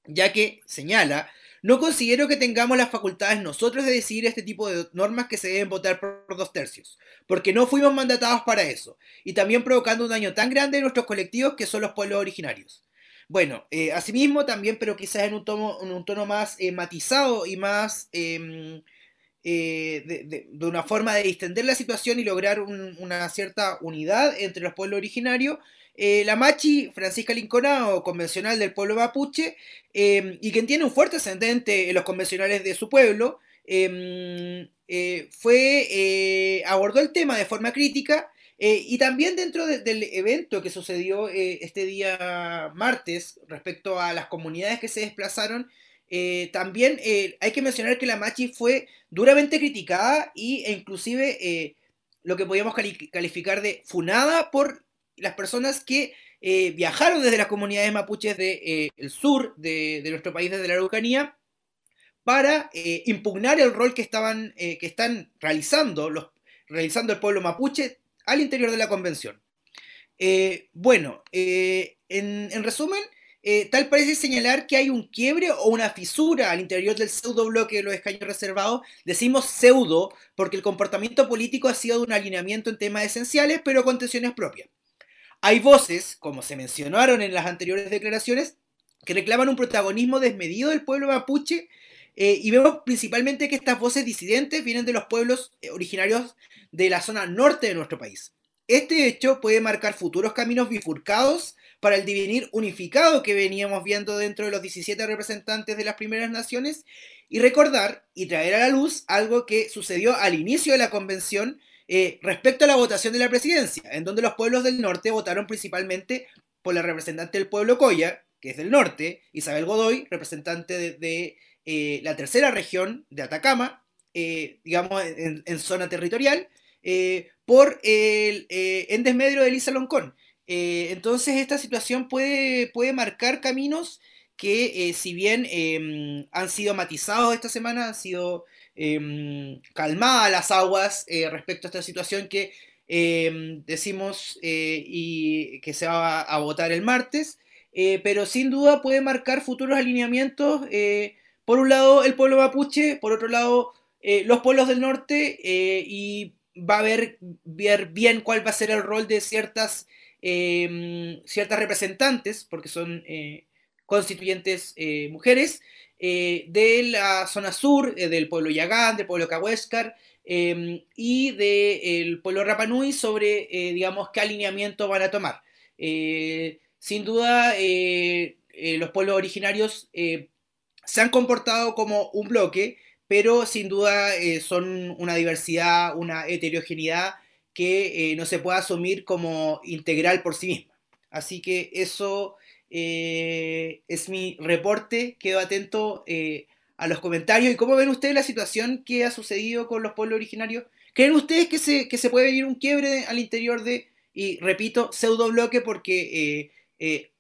ya que, señala, no considero que tengamos las facultades nosotros de decidir este tipo de normas que se deben votar por dos tercios, porque no fuimos mandatados para eso, y también provocando un daño tan grande en nuestros colectivos que son los pueblos originarios. Bueno, eh, asimismo también, pero quizás en un tono, más matizado y más em, eh, de, una forma de distender la situación y lograr una cierta unidad entre los pueblos originarios, eh, la Machi, Francisca Linconao, convencional del pueblo mapuche, em, y quien tiene un fuerte ascendente en los convencionales de su pueblo, em, eh, fue, abordó el tema de forma crítica y también dentro del evento que sucedió este día martes respecto a las comunidades que se desplazaron, también hay que mencionar que la Machi fue duramente criticada e inclusive lo que podíamos calificar de funada por las personas que eh, viajaron desde las comunidades mapuches del de, eh, sur de, nuestro país, desde la Araucanía, para eh, impugnar el rol que, estaban, que están realizando, los, realizando el pueblo mapuche al interior de la convención. bueno, en, en, resumen, tal parece señalar que hay un quiebre o una fisura al interior del pseudo bloque de los escaños reservados. Decimos pseudo porque el comportamiento político ha sido de un alineamiento en temas esenciales, pero con tensiones propias. Hay voces, como se mencionaron en las anteriores declaraciones, que reclaman un protagonismo desmedido del pueblo mapuche eh, y vemos principalmente que estas voces disidentes vienen de los pueblos eh, originarios de la zona norte de nuestro país. Este hecho puede marcar futuros caminos bifurcados para el divenir unificado que veníamos viendo dentro de los 17 representantes de las primeras naciones y recordar y traer a la luz algo que sucedió al inicio de la convención eh, respecto a la votación de la presidencia, en donde los pueblos del norte votaron principalmente por la representante del pueblo Coya, que es del norte, Isabel Godoy, representante de, eh, la tercera región de Atacama, eh, digamos en, zona territorial, por el, en desmedro de Elisa Loncón. Entonces esta situación puede, puede marcar caminos que si bien em, han sido matizados esta semana, han sido eh, calmadas las aguas eh, respecto a esta situación que em, decimos eh, y que se va a, votar el martes, eh, pero sin duda puede marcar futuros alineamientos. por un lado, el pueblo mapuche, por otro lado, los pueblos del norte, y va a ver, ver, bien cuál va a ser el rol de ciertas, em, ciertas representantes, porque son constituyentes mujeres, eh, de la zona sur, eh, del pueblo Yagán, del pueblo Cahuéscar em, y del pueblo Rapanui sobre, eh, digamos, qué alineamiento van a tomar. sin duda, los pueblos originarios se han comportado como un bloque, pero sin duda son una diversidad, una heterogeneidad que no se puede asumir como integral por sí misma. Así que eso eh, es mi reporte, quedo atento eh, a los comentarios. ¿Y cómo ven ustedes la situación que ha sucedido con los pueblos originarios? ¿Creen ustedes que se, que se puede venir un quiebre al interior de, y repito, pseudo bloque porque eh,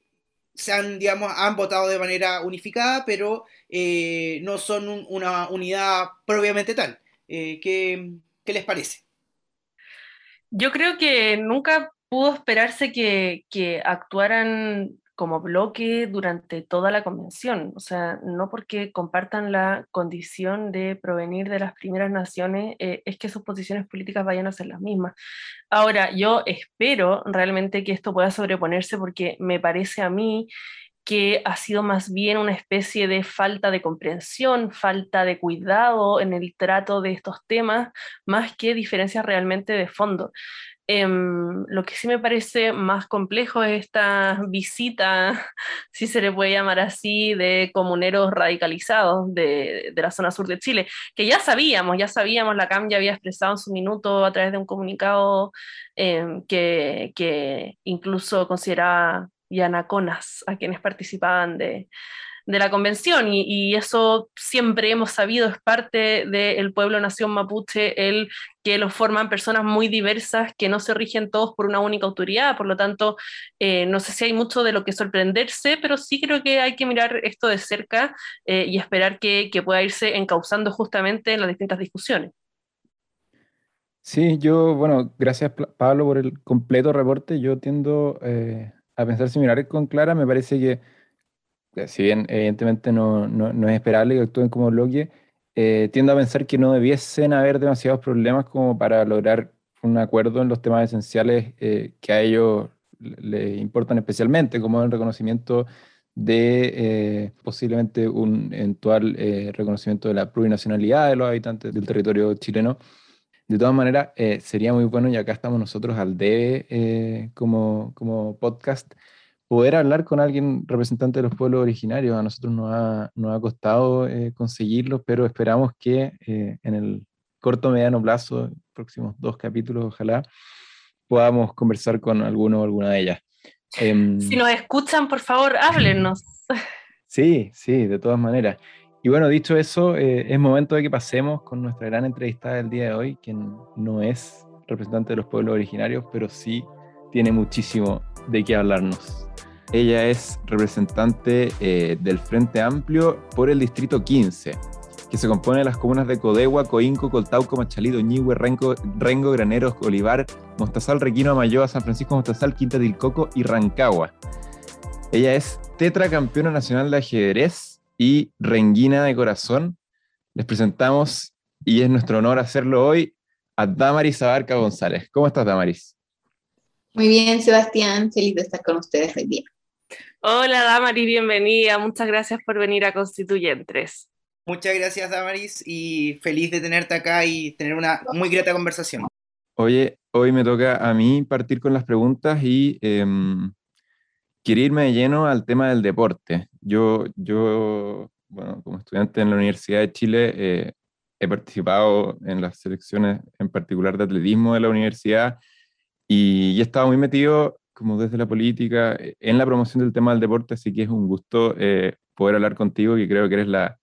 se han, digamos, han votado de manera unificada, pero no son una unidad propiamente tal? ¿qué, ¿Qué les parece? Yo creo que nunca pudo esperarse que, actuaran como bloque durante toda la convención. O sea, no porque compartan la condición de provenir de las primeras naciones, eh, es que sus posiciones políticas vayan a ser las mismas. Ahora, yo espero realmente que esto pueda sobreponerse porque me parece a mí que ha sido más bien una especie de falta de comprensión, falta de cuidado en el trato de estos temas, más que diferencias realmente de fondo. Em, lo que sí me parece más complejo es esta visita, si se le puede llamar así, de comuneros radicalizados de, la zona sur de Chile, que ya sabíamos, ya sabíamos, la CAM ya había expresado en su minuto a través de un comunicado em, que, que, incluso consideraba yanaconas a quienes participaban de, de la convención y, eso siempre hemos sabido es parte del pueblo nación mapuche, el que lo forman personas muy diversas que no se rigen todos por una única autoridad, por lo tanto eh, no sé si hay mucho de lo que sorprenderse, pero sí creo que hay que mirar esto de cerca eh, y esperar que, pueda irse encauzando justamente en las distintas discusiones. Sí, yo, bueno, gracias Pablo por el completo reporte. Yo tiendo eh, a pensar similares con Clara. Me parece que si bien evidentemente no, no, es esperable que actúen como bloque, eh, tiendo a pensar que no debiesen haber demasiados problemas como para lograr un acuerdo en los temas esenciales eh, que a ellos les importan especialmente, como el reconocimiento de eh, posiblemente un eventual reconocimiento de la plurinacionalidad de los habitantes del territorio chileno. De todas maneras, sería muy bueno, y acá estamos nosotros al debe como, como podcast, poder hablar con alguien representante de los pueblos originarios. A nosotros nos ha, nos ha costado eh, conseguirlo, pero esperamos que eh, en el corto mediano plazo, próximos dos capítulos, ojalá, podamos conversar con alguno o alguna de ellas. Em, si nos escuchan, por favor, háblenos. Sí, sí, de todas maneras. Y bueno, dicho eso, eh, es momento de que pasemos con nuestra gran entrevistada del día de hoy, quien no es representante de los pueblos originarios, pero sí tiene muchísimo de qué hablarnos. Ella es representante eh, del Frente Amplio por el Distrito 15, que se compone de las comunas de Codegua, Coinco, Coltauco, Machalí, Ñigüe, Rengo, Rengo, Graneros, Olivar, Mostazal, Requino, Amayoa, San Francisco, Mostazal, Quinta del Coco y Rancagua. Ella es tetracampeona nacional de ajedrez y renguina de corazón. Les presentamos, y es nuestro honor hacerlo hoy, a Damaris Abarca González. ¿Cómo estás, Damaris? Muy bien, Sebastián. Feliz de estar con ustedes hoy día. Hola Damaris, bienvenida. Muchas gracias por venir a Constituyentes. Muchas gracias Damaris y feliz de tenerte acá y tener una muy grata conversación. Oye, hoy me toca a mí partir con las preguntas y eh, quiero irme de lleno al tema del deporte. Yo, yo bueno, como estudiante en la Universidad de Chile, eh, he participado en las selecciones, en particular de atletismo de la universidad, y he estado muy metido como desde la política, eh, en la promoción del tema del deporte, así que es un gusto eh, poder hablar contigo, que creo que eres la,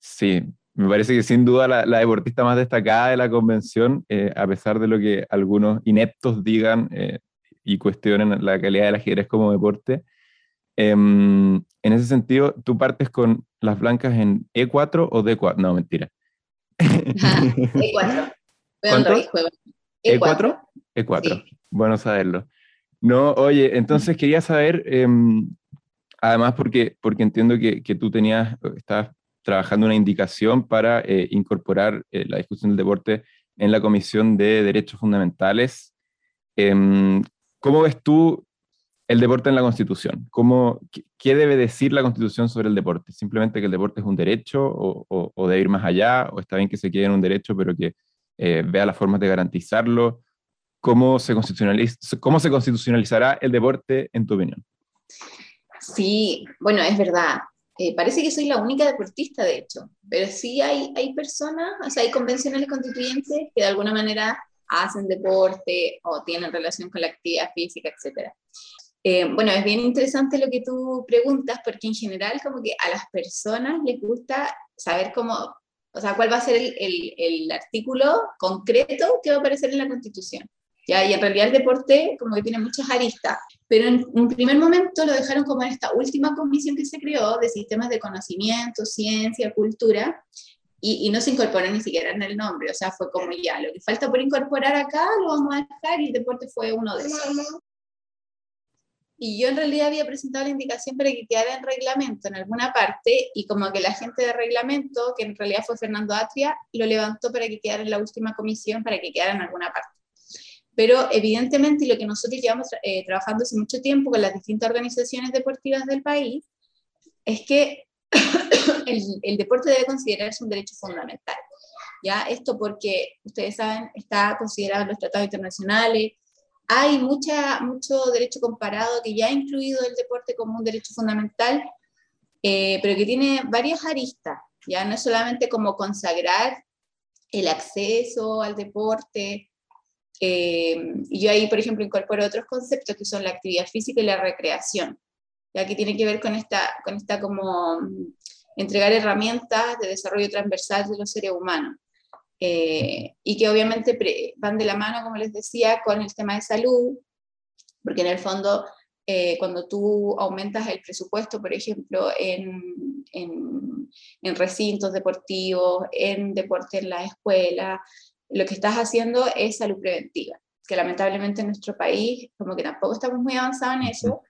sí, me parece que sin duda la, deportista más destacada de la convención, eh, a pesar de lo que algunos ineptos digan y cuestionen la calidad del ajedrez como deporte. Em, en ese sentido, ¿tú partes con las blancas en E4 o D4? No, mentira. E4. ¿Cuánto? ¿E4? E4. Bueno saberlo. No, oye, entonces quería saber, em, además porque, porque entiendo que, que, tú tenías, estabas trabajando una indicación para eh, incorporar eh, la discusión del deporte en la Comisión de Derechos Fundamentales. ¿Cómo ves tú el deporte en la Constitución? ¿Cómo, qué, debe decir la Constitución sobre el deporte? ¿Simplemente que el deporte es un derecho o, o, debe ir más allá? ¿O está bien que se quede en un derecho pero que eh, vea las formas de garantizarlo? ¿Cómo se, ¿Cómo se constitucionalizará el deporte en tu opinión? Sí, bueno, es verdad. Eh, parece que soy la única deportista, de hecho, pero sí hay, hay personas, o sea, hay convencionales constituyentes que de alguna manera hacen deporte o tienen relación con la actividad física, etc. Eh, bueno, es bien interesante lo que tú preguntas, porque en general como que a las personas les gusta saber cómo, o sea, cuál va a ser el, artículo concreto que va a aparecer en la Constitución. Y en realidad el deporte como que tiene muchas aristas, pero en un primer momento lo dejaron como en esta última comisión que se creó de sistemas de conocimiento, ciencia, cultura, y, y, no se incorporó ni siquiera en el nombre, o sea, fue como ya, lo que falta por incorporar acá lo vamos a dejar y el deporte fue uno de esos. Y yo en realidad había presentado la indicación para que quedara en reglamento en alguna parte y como que la gente de reglamento, que en realidad fue Fernando Atria, lo levantó para que quedara en la última comisión, para que quedara en alguna parte. Pero evidentemente lo que nosotros llevamos eh, trabajando hace mucho tiempo con las distintas organizaciones deportivas del país es que el, deporte debe considerarse un derecho fundamental. ¿ya? Esto porque, ustedes saben, está considerado en los tratados internacionales, hay mucha, mucho derecho comparado que ya ha incluido el deporte como un derecho fundamental, eh, pero que tiene varias aristas, ya no es solamente como consagrar el acceso al deporte, eh, y yo ahí, por ejemplo, incorporo otros conceptos que son la actividad física y la recreación, ya que tiene que ver con esta, con esta como entregar herramientas de desarrollo transversal de los seres humanos. Eh, y que obviamente van de la mano, como les decía, con el tema de salud, porque en el fondo, eh, cuando tú aumentas el presupuesto, por ejemplo, en, en, en recintos deportivos, en deporte en la escuela, lo que estás haciendo es salud preventiva, que lamentablemente en nuestro país como que tampoco estamos muy avanzados en eso,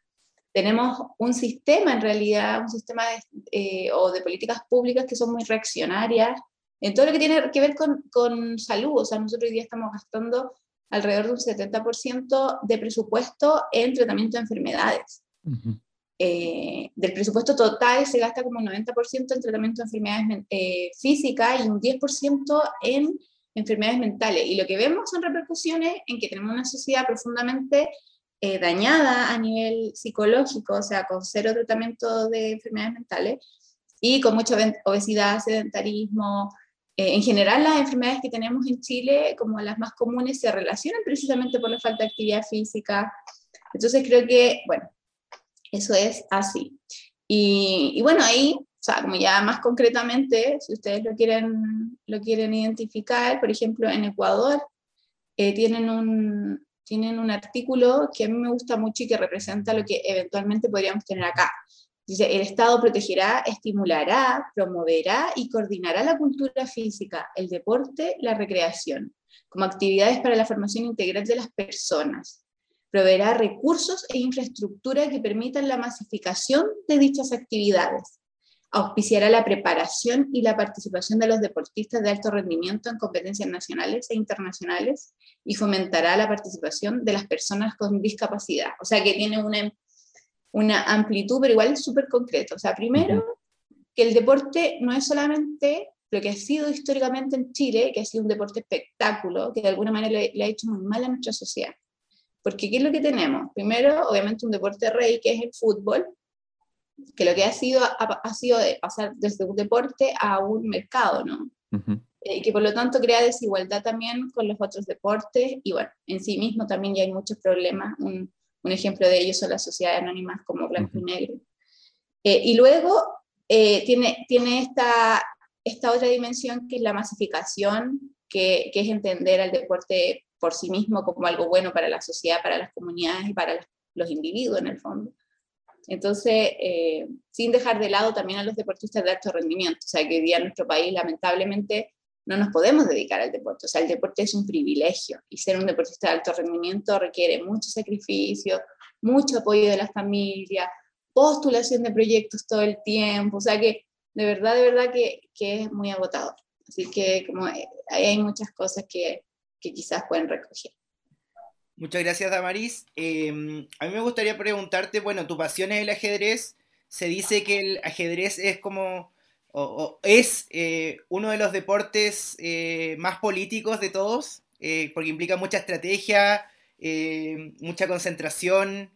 tenemos un sistema en realidad, un sistema de, o de políticas públicas que son muy reaccionarias en todo lo que tiene que ver con, con salud. O sea, nosotros hoy día estamos gastando alrededor de un 70% de presupuesto en tratamiento de enfermedades. Eh, del presupuesto total se gasta como un 90% en tratamiento de enfermedades eh, físicas y un 10% en enfermedades mentales. Y lo que vemos son repercusiones en que tenemos una sociedad profundamente eh, dañada a nivel psicológico, o sea, con cero tratamiento de enfermedades mentales y con mucha obesidad, sedentarismo, eh, en general, las enfermedades que tenemos en Chile, como las más comunes, se relacionan precisamente por la falta de actividad física. Entonces creo que, bueno, eso es así. Y, bueno, ahí, o sea, como ya más concretamente, si ustedes lo quieren, lo quieren identificar, por ejemplo, en Ecuador, eh, tienen, un, tienen un artículo que a mí me gusta mucho y que representa lo que eventualmente podríamos tener acá. Dice, el Estado protegerá, estimulará, promoverá y coordinará la cultura física, el deporte, la recreación, como actividades para la formación integral de las personas. Proveerá recursos e infraestructura que permitan la masificación de dichas actividades. Auspiciará la preparación y la participación de los deportistas de alto rendimiento en competencias nacionales e internacionales y fomentará la participación de las personas con discapacidad. O sea que tiene una una amplitud, pero igual es súper concreto. O sea, primero, que el deporte no es solamente lo que ha sido históricamente en Chile, que ha sido un deporte espectáculo, que de alguna manera le, ha hecho muy mal a nuestra sociedad. Porque ¿qué es lo que tenemos? Primero, obviamente, un deporte rey, que es el fútbol, que lo que ha sido ha, sido de pasar desde un deporte a un mercado, ¿no? Eh, y que por lo tanto crea desigualdad también con los otros deportes, y bueno, en sí mismo también ya hay muchos problemas. Un, un ejemplo de ello son las sociedades anónimas como Blanco y Negro. Eh, y luego eh, tiene, tiene esta, esta otra dimensión que es la masificación, que, que, es entender al deporte por sí mismo como algo bueno para la sociedad, para las comunidades y para los individuos en el fondo. Entonces, eh, sin dejar de lado también a los deportistas de alto rendimiento, o sea que hoy día en nuestro país lamentablemente no nos podemos dedicar al deporte. O sea, el deporte es un privilegio y ser un deportista de alto rendimiento requiere mucho sacrificio, mucho apoyo de la familia, postulación de proyectos todo el tiempo. O sea que de verdad, de verdad que, que es muy agotador. Así que como ahí hay muchas cosas que, que quizás pueden recoger. Muchas gracias, Damaris. Em, a mí me gustaría preguntarte, bueno, tu pasión es el ajedrez. Se dice que el ajedrez es como o, es eh, uno de los deportes eh, más políticos de todos, eh, porque implica mucha estrategia, mucha concentración,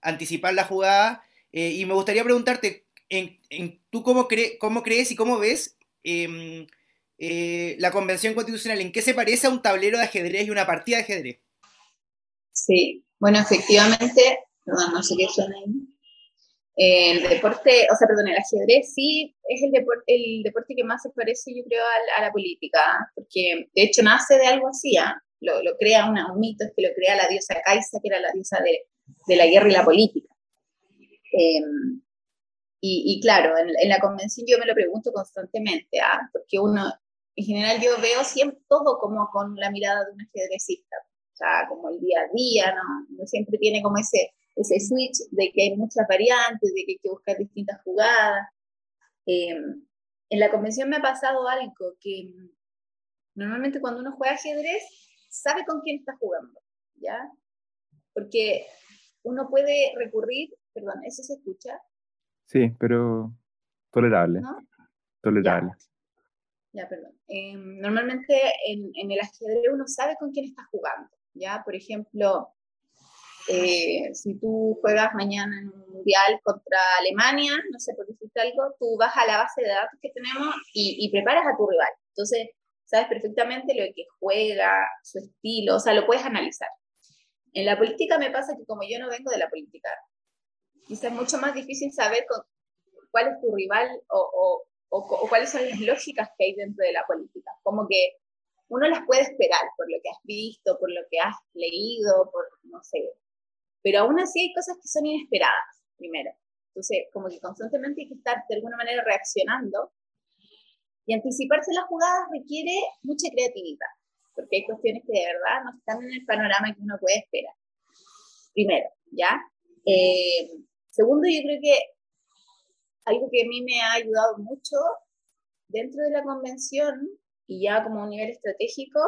anticipar la jugada. y me gustaría preguntarte, ¿tú cómo, cómo, crees y cómo ves em, la Convención Constitucional? ¿En qué se parece a un tablero de ajedrez y una partida de ajedrez? Sí, bueno, efectivamente, perdón, no sé qué suena ahí. El deporte, o sea, perdón, el ajedrez sí es el deporte, el deporte que más se parece, yo creo, a, la política, porque de hecho nace de algo así, ¿ah? lo, lo, crea una, un mito, es que lo crea la diosa Kaisa, que era la diosa de, de la guerra y la política. Em, y, y, claro, en, la convención yo me lo pregunto constantemente, ¿ah? porque uno, en general yo veo siempre todo como con la mirada de un ajedrecista, sea, como el día a día, ¿no? Uno siempre tiene como ese ese switch de que hay muchas variantes, de que hay que buscar distintas jugadas. Em, en la convención me ha pasado algo que normalmente cuando uno juega ajedrez sabe con quién está jugando, ¿ya? Porque uno puede recurrir, perdón, ¿eso se escucha? Sí, pero tolerable. Tolerable. Ya, perdón. Em, normalmente en, en, el ajedrez uno sabe con quién está jugando, ¿ya? Por ejemplo, eh, si tú juegas mañana en un mundial contra Alemania, no sé por decirte algo, tú vas a la base de datos que tenemos y, preparas a tu rival. Entonces, sabes perfectamente lo que juega, su estilo, o sea, lo puedes analizar. En la política me pasa que como yo no vengo de la política, quizás es mucho más difícil saber cuál es tu rival o, o, cuáles son las lógicas que hay dentro de la política. Como que uno las puede esperar por lo que has visto, por lo que has leído, por, no sé, pero aún así hay cosas que son inesperadas, primero. Entonces, como que constantemente hay que estar de alguna manera reaccionando. Y anticiparse las jugadas requiere mucha creatividad, porque hay cuestiones que de verdad no están en el panorama que uno puede esperar. Primero, ¿ya? Eh, segundo, yo creo que algo que a mí me ha ayudado mucho dentro de la convención y ya como un nivel estratégico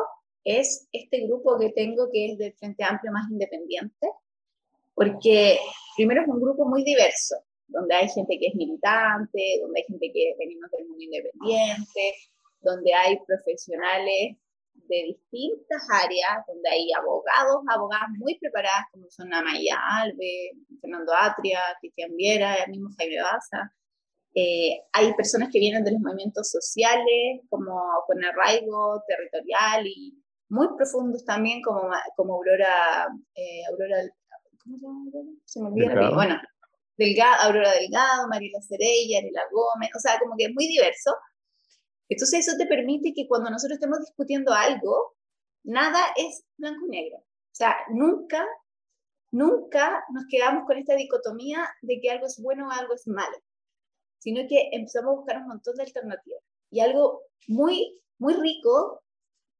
es este grupo que tengo que es del Frente Amplio más independiente, porque primero es un grupo muy diverso, donde hay gente que es militante, donde hay gente que venimos del mundo independiente, donde hay profesionales de distintas áreas, donde hay abogados, abogadas muy preparadas, como son Amaya Alve, Fernando Atria, Cristian Viera, el mismo Jaime Baza. Eh, hay personas que vienen de los movimientos sociales, como con arraigo territorial y muy profundos también, como, como Aurora, eh, Aurora, ¿cómo se llama? Se me olvida. Bueno, Delgado, Aurora Delgado, Mariela Cerella, Arela Gómez, o sea, como que es muy diverso. Entonces eso te permite que cuando nosotros estemos discutiendo algo, nada es blanco y negro. O sea, nunca, nunca nos quedamos con esta dicotomía de que algo es bueno o algo es malo, sino que empezamos a buscar un montón de alternativas. Y algo muy, muy rico,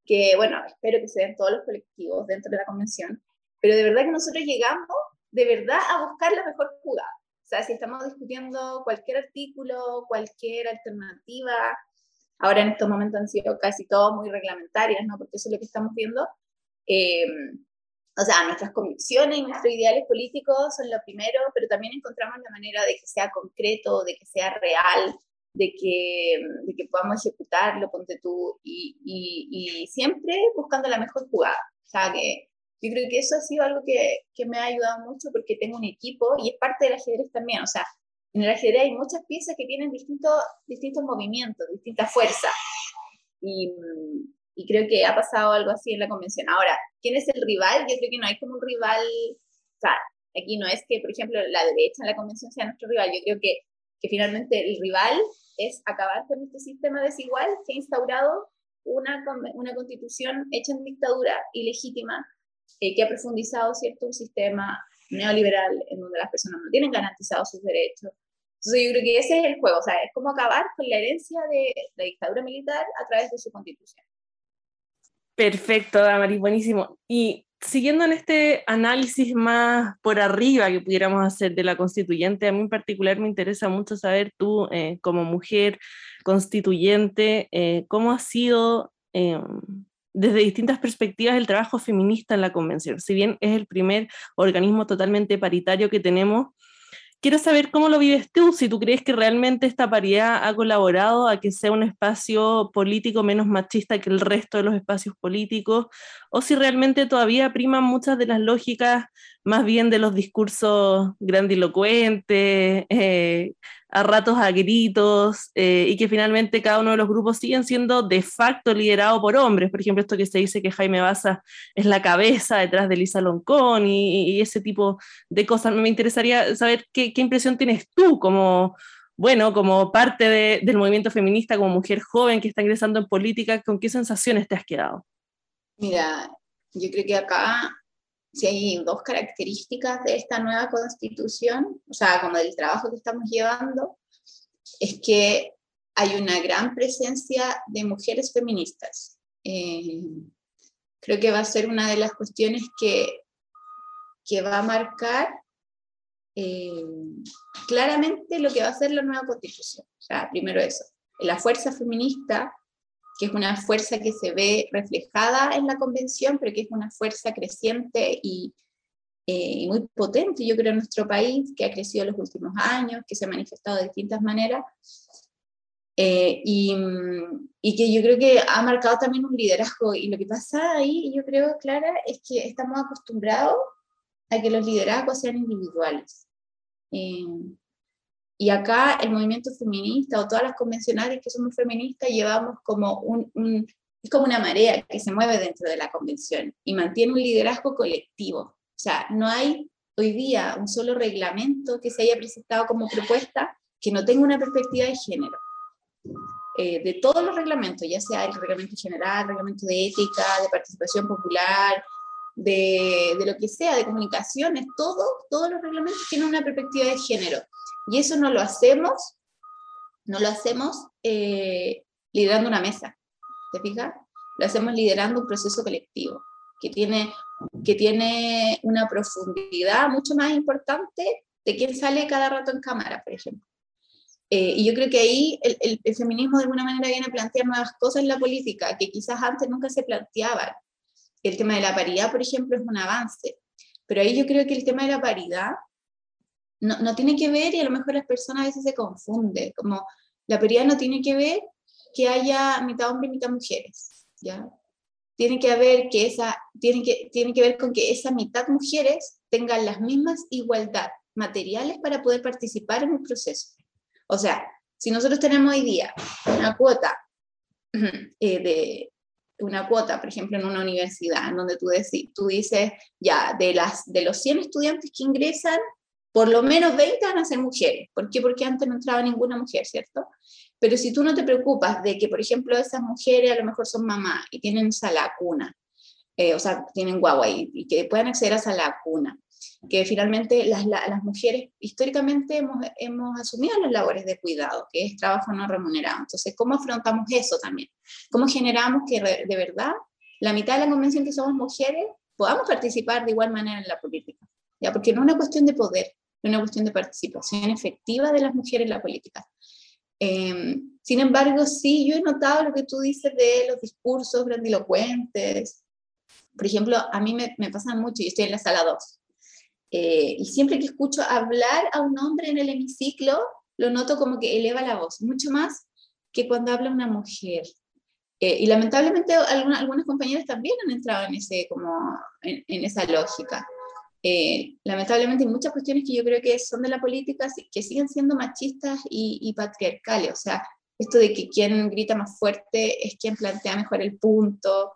que bueno, espero que se den todos los colectivos dentro de la convención, pero de verdad que nosotros llegamos de verdad a buscar la mejor jugada. O sea, si estamos discutiendo cualquier artículo, cualquier alternativa, ahora en estos momentos han sido casi todos muy reglamentarias, ¿no? Porque eso es lo que estamos viendo. Eh, o sea, nuestras convicciones y nuestros ideales políticos son lo primero, pero también encontramos la manera de que sea concreto, de que sea real, de que, de que podamos ejecutarlo, ponte tú, y, y, y, siempre buscando la mejor jugada. O sea, que yo creo que eso ha sido algo que, que me ha ayudado mucho porque tengo un equipo y es parte del ajedrez también. O sea, en el ajedrez hay muchas piezas que tienen distintos, distintos movimientos, distintas fuerzas. Y, y, creo que ha pasado algo así en la convención. Ahora, ¿quién es el rival? Yo creo que no hay como un rival. O sea, aquí no es que, por ejemplo, la derecha en la convención sea nuestro rival. Yo creo que, que finalmente el rival es acabar con este sistema desigual que ha instaurado una, una constitución hecha en dictadura ilegítima, eh, que ha profundizado cierto un sistema neoliberal en donde las personas no tienen garantizados sus derechos, entonces yo creo que ese es el juego, o sea, es como acabar con la herencia de la dictadura militar a través de su constitución. Perfecto, Damaris, buenísimo. Y siguiendo en este análisis más por arriba que pudiéramos hacer de la constituyente, a mí en particular me interesa mucho saber tú, eh, como mujer constituyente, eh, cómo ha sido eh, desde distintas perspectivas el trabajo feminista en la convención. Si bien es el primer organismo totalmente paritario que tenemos, Quiero saber cómo lo vives tú, si tú crees que realmente esta paridad ha colaborado a que sea un espacio político menos machista que el resto de los espacios políticos, o si realmente todavía priman muchas de las lógicas más bien de los discursos grandilocuentes, eh, a ratos a gritos eh, y que finalmente cada uno de los grupos siguen siendo de facto liderados por hombres. Por ejemplo, esto que se dice que Jaime Baza es la cabeza detrás de Lisa Loncón y, ese tipo de cosas. Me interesaría saber qué, impresión tienes tú como, bueno, como parte del movimiento feminista, como mujer joven que está ingresando en política, ¿con qué sensaciones te has quedado? Mira, yo creo que acá si hay dos características de esta nueva constitución, o sea, como del trabajo que estamos llevando, es que hay una gran presencia de mujeres feministas. Eh, creo que va a ser una de las cuestiones que, que va a marcar eh, claramente lo que va a ser la nueva constitución. O sea, primero eso, la fuerza feminista que es una fuerza que se ve reflejada en la convención, pero que es una fuerza creciente y eh, muy potente, yo creo, en nuestro país, que ha crecido en los últimos años, que se ha manifestado de distintas maneras, eh, y, y, que yo creo que ha marcado también un liderazgo. Y lo que pasa ahí, yo creo, Clara, es que estamos acostumbrados a que los liderazgos sean individuales. Eh, y acá el movimiento feminista o todas las convencionales que somos feministas llevamos como un, es como una marea que se mueve dentro de la convención y mantiene un liderazgo colectivo. O sea, no hay hoy día un solo reglamento que se haya presentado como propuesta que no tenga una perspectiva de género. Eh, de todos los reglamentos, ya sea el reglamento general, el reglamento de ética, de participación popular, de, de lo que sea, de comunicaciones, todo, todos los reglamentos tienen una perspectiva de género. Y eso no lo hacemos, no lo hacemos eh, liderando una mesa, ¿te fijas? Lo hacemos liderando un proceso colectivo, que tiene, que tiene una profundidad mucho más importante de quién sale cada rato en cámara, por ejemplo. Eh, y yo creo que ahí el, el, feminismo de alguna manera viene a plantear nuevas cosas en la política que quizás antes nunca se planteaban. El tema de la paridad, por ejemplo, es un avance. Pero ahí yo creo que el tema de la paridad no, no tiene que ver, y a lo mejor las personas a veces se confunden, como la paridad no tiene que ver que haya mitad hombres y mitad mujeres, ¿ya? Tiene que, haber que, esa, tiene, que, tiene que ver con que esa mitad mujeres tengan las mismas igualdad materiales para poder participar en el proceso. O sea, si nosotros tenemos hoy día una cuota eh, de una cuota, por ejemplo, en una universidad, en donde tú, tú dices, ya, de, las, de los 100 estudiantes que ingresan, por lo menos 20 van a ser mujeres. ¿Por qué? Porque antes no entraba ninguna mujer, ¿cierto? Pero si tú no te preocupas de que, por ejemplo, esas mujeres a lo mejor son mamás y tienen sala cuna, eh, o sea, tienen guagua y, y, que puedan acceder a sala cuna, que finalmente las, las mujeres históricamente hemos, hemos, asumido las labores de cuidado, que es trabajo no remunerado. Entonces, ¿cómo afrontamos eso también? ¿Cómo generamos que de verdad la mitad de la convención que somos mujeres podamos participar de igual manera en la política? ¿Ya? Porque no es una cuestión de poder, una cuestión de participación efectiva de las mujeres en la política. Eh, sin embargo, sí, yo he notado lo que tú dices de los discursos grandilocuentes. Por ejemplo, a mí me, me pasa mucho, yo estoy en la sala 2, eh, y siempre que escucho hablar a un hombre en el hemiciclo, lo noto como que eleva la voz, mucho más que cuando habla una mujer. Eh, y lamentablemente algunas, algunas compañeras también han entrado en, ese, como, en, esa lógica. Eh, lamentablemente hay muchas cuestiones que yo creo que son de la política que siguen siendo machistas y, y patriarcales. O sea, esto de que quien grita más fuerte es quien plantea mejor el punto,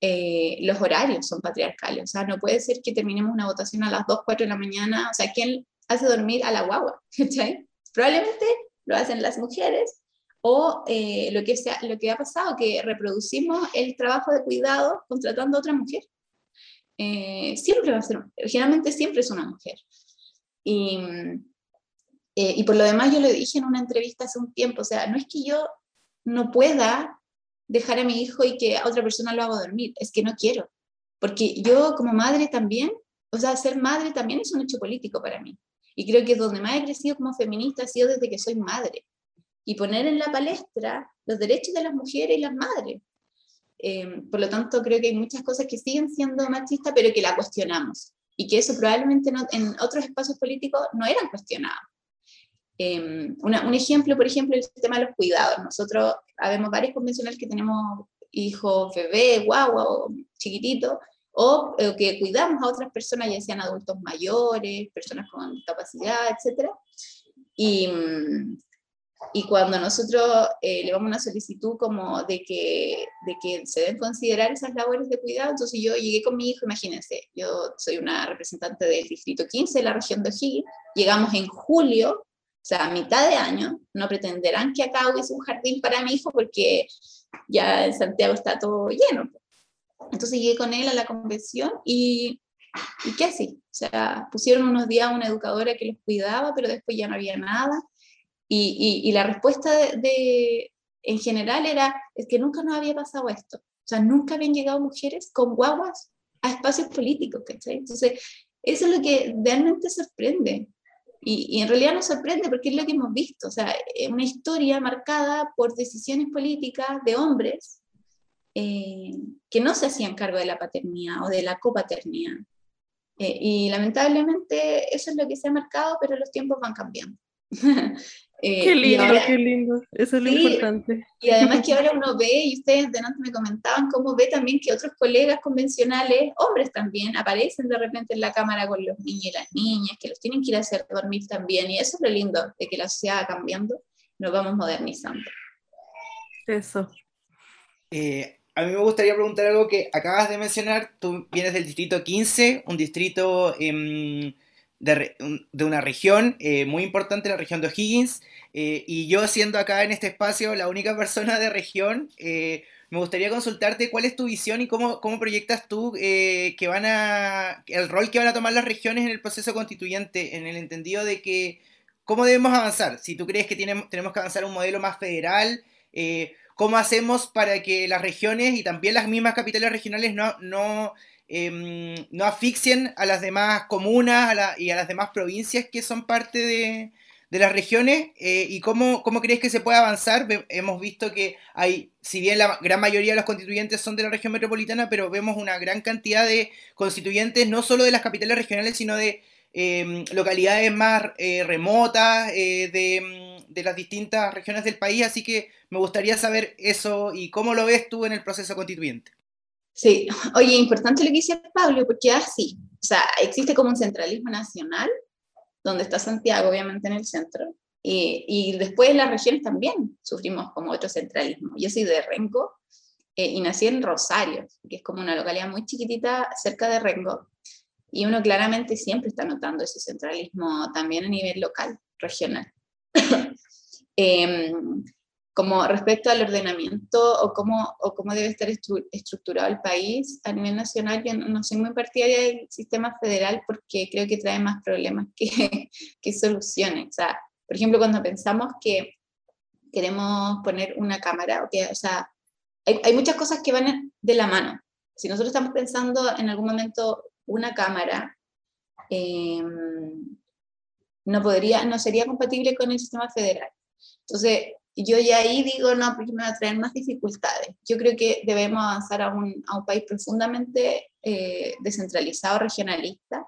eh, los horarios son patriarcales. O sea, no puede ser que terminemos una votación a las 2, 4 de la mañana. O sea, ¿quién hace dormir a la guagua? Probablemente lo hacen las mujeres o eh, lo, que sea, lo que ha pasado, que reproducimos el trabajo de cuidado contratando a otra mujer. Eh, siempre va a ser, generalmente siempre es una mujer. Y, y por lo demás yo le dije en una entrevista hace un tiempo, o sea, no es que yo no pueda dejar a mi hijo y que a otra persona lo haga dormir, es que no quiero, porque yo como madre también, o sea, ser madre también es un hecho político para mí. Y creo que donde más he crecido como feminista ha sido desde que soy madre. Y poner en la palestra los derechos de las mujeres y las madres. Em, por lo tanto, creo que hay muchas cosas que siguen siendo machistas, pero que la cuestionamos. Y que eso probablemente en otros espacios políticos no eran cuestionados. Em, un ejemplo, por ejemplo, el tema de los cuidados. Nosotros habemos varios convencionales que tenemos hijos bebé, guagua o chiquititos, o eh, que cuidamos a otras personas, ya sean adultos mayores, personas con discapacidad, etc. Y, y cuando nosotros eh, le vamos una solicitud como de que, de que se deben considerar esas labores de cuidado, entonces yo llegué con mi hijo, imagínense, yo soy una representante del Distrito 15 de la región de O'Higgins, llegamos en julio o sea, a mitad de año, no pretenderán que acá hubiese un jardín para mi hijo porque ya en Santiago está todo lleno. Entonces llegué con él a la convención y, y ¿qué así? O sea, pusieron unos días una educadora que los cuidaba, pero después ya no había nada. Y, y, la respuesta de, en general era, es que nunca nos había pasado esto. O sea, nunca habían llegado mujeres con guaguas a espacios políticos, ¿cachai? Entonces, eso es lo que realmente sorprende. Y, en realidad nos sorprende porque es lo que hemos visto, o sea, una historia marcada por decisiones políticas de hombres eh, que no se hacían cargo de la paternidad o de la copaternidad. Eh, y lamentablemente eso es lo que se ha marcado, pero los tiempos van cambiando. Eh, qué lindo, qué lindo. Eso es lo importante. Y además que ahora uno ve, y ustedes delante me comentaban, cómo ve también que otros colegas convencionales, hombres también, aparecen de repente en la cámara con los niños y las niñas, que los tienen que ir a hacer dormir también. Y eso es lo lindo de que la sociedad va cambiando, nos vamos modernizando. Eso. Eh, a mí me gustaría preguntar algo que acabas de mencionar. Tú vienes del distrito 15, un distrito... Eh, de, una región eh, muy importante, la región de O'Higgins, eh, y yo siendo acá en este espacio la única persona de región, eh, me gustaría consultarte cuál es tu visión y cómo, cómo proyectas tú que van a, el rol que van a tomar las regiones en el proceso constituyente, en el entendido de que cómo debemos avanzar, si tú crees que tenemos, tenemos que avanzar a un modelo más federal, ¿Cómo hacemos para que las regiones y también las mismas capitales regionales no, no em, no asfixien a las demás comunas y a las demás provincias que son parte de, de las regiones eh, y cómo, cómo crees que se puede avanzar. hemos visto que hay, si bien la gran mayoría de los constituyentes son de la región metropolitana, pero vemos una gran cantidad de constituyentes, no solo de las capitales regionales, sino de em, localidades más eh, remotas eh, de, de, las distintas regiones del país. Así que me gustaría saber eso y cómo lo ves tú en el proceso constituyente. Sí, oye, importante lo que dice Pablo, porque así, o sea, existe como un centralismo nacional donde está Santiago, obviamente en el centro, y, y después las regiones también sufrimos como otro centralismo. Yo soy de Rengo eh, y nací en Rosario, que es como una localidad muy chiquitita cerca de Rengo, y uno claramente siempre está notando ese centralismo también a nivel local, regional. eh, como respecto al ordenamiento o cómo, o cómo debe estar estructurado el país a nivel nacional, yo no soy muy partidaria del sistema federal porque creo que trae más problemas que, que soluciones. O sea, por ejemplo, cuando pensamos que queremos poner una cámara, o, que, o sea, hay, hay, muchas cosas que van de la mano. Si nosotros estamos pensando en algún momento una cámara, eh, no, podría, no sería compatible con el sistema federal. Entonces, yo ya ahí digo, no, porque me va a traer más dificultades. Yo creo que debemos avanzar a un, a un país profundamente eh, descentralizado, regionalista,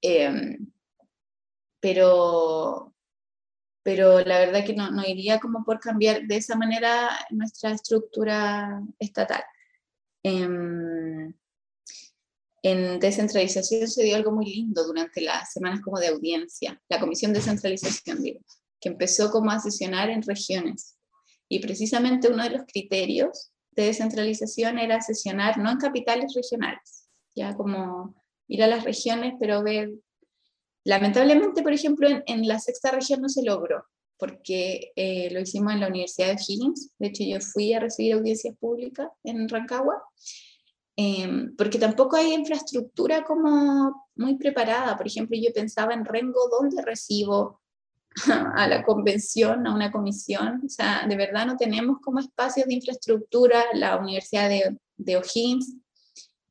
em, pero, pero la verdad que no, no, iría como por cambiar de esa manera nuestra estructura estatal. Em, en descentralización se dio algo muy lindo durante las semanas como de audiencia, la comisión de descentralización, digo que empezó como a sesionar en regiones. Y precisamente uno de los criterios de descentralización era sesionar no en capitales regionales, ya como ir a las regiones, pero ver... Lamentablemente, por ejemplo, en, la sexta región no se logró, porque eh, lo hicimos en la Universidad de Higgins. De hecho, yo fui a recibir audiencias públicas en Rancagua, em, porque tampoco hay infraestructura como muy preparada. Por ejemplo, yo pensaba en Rengo, ¿dónde recibo a la convención, a una comisión. O sea, de verdad no tenemos como espacios de infraestructura. La Universidad de, de O'Higgins,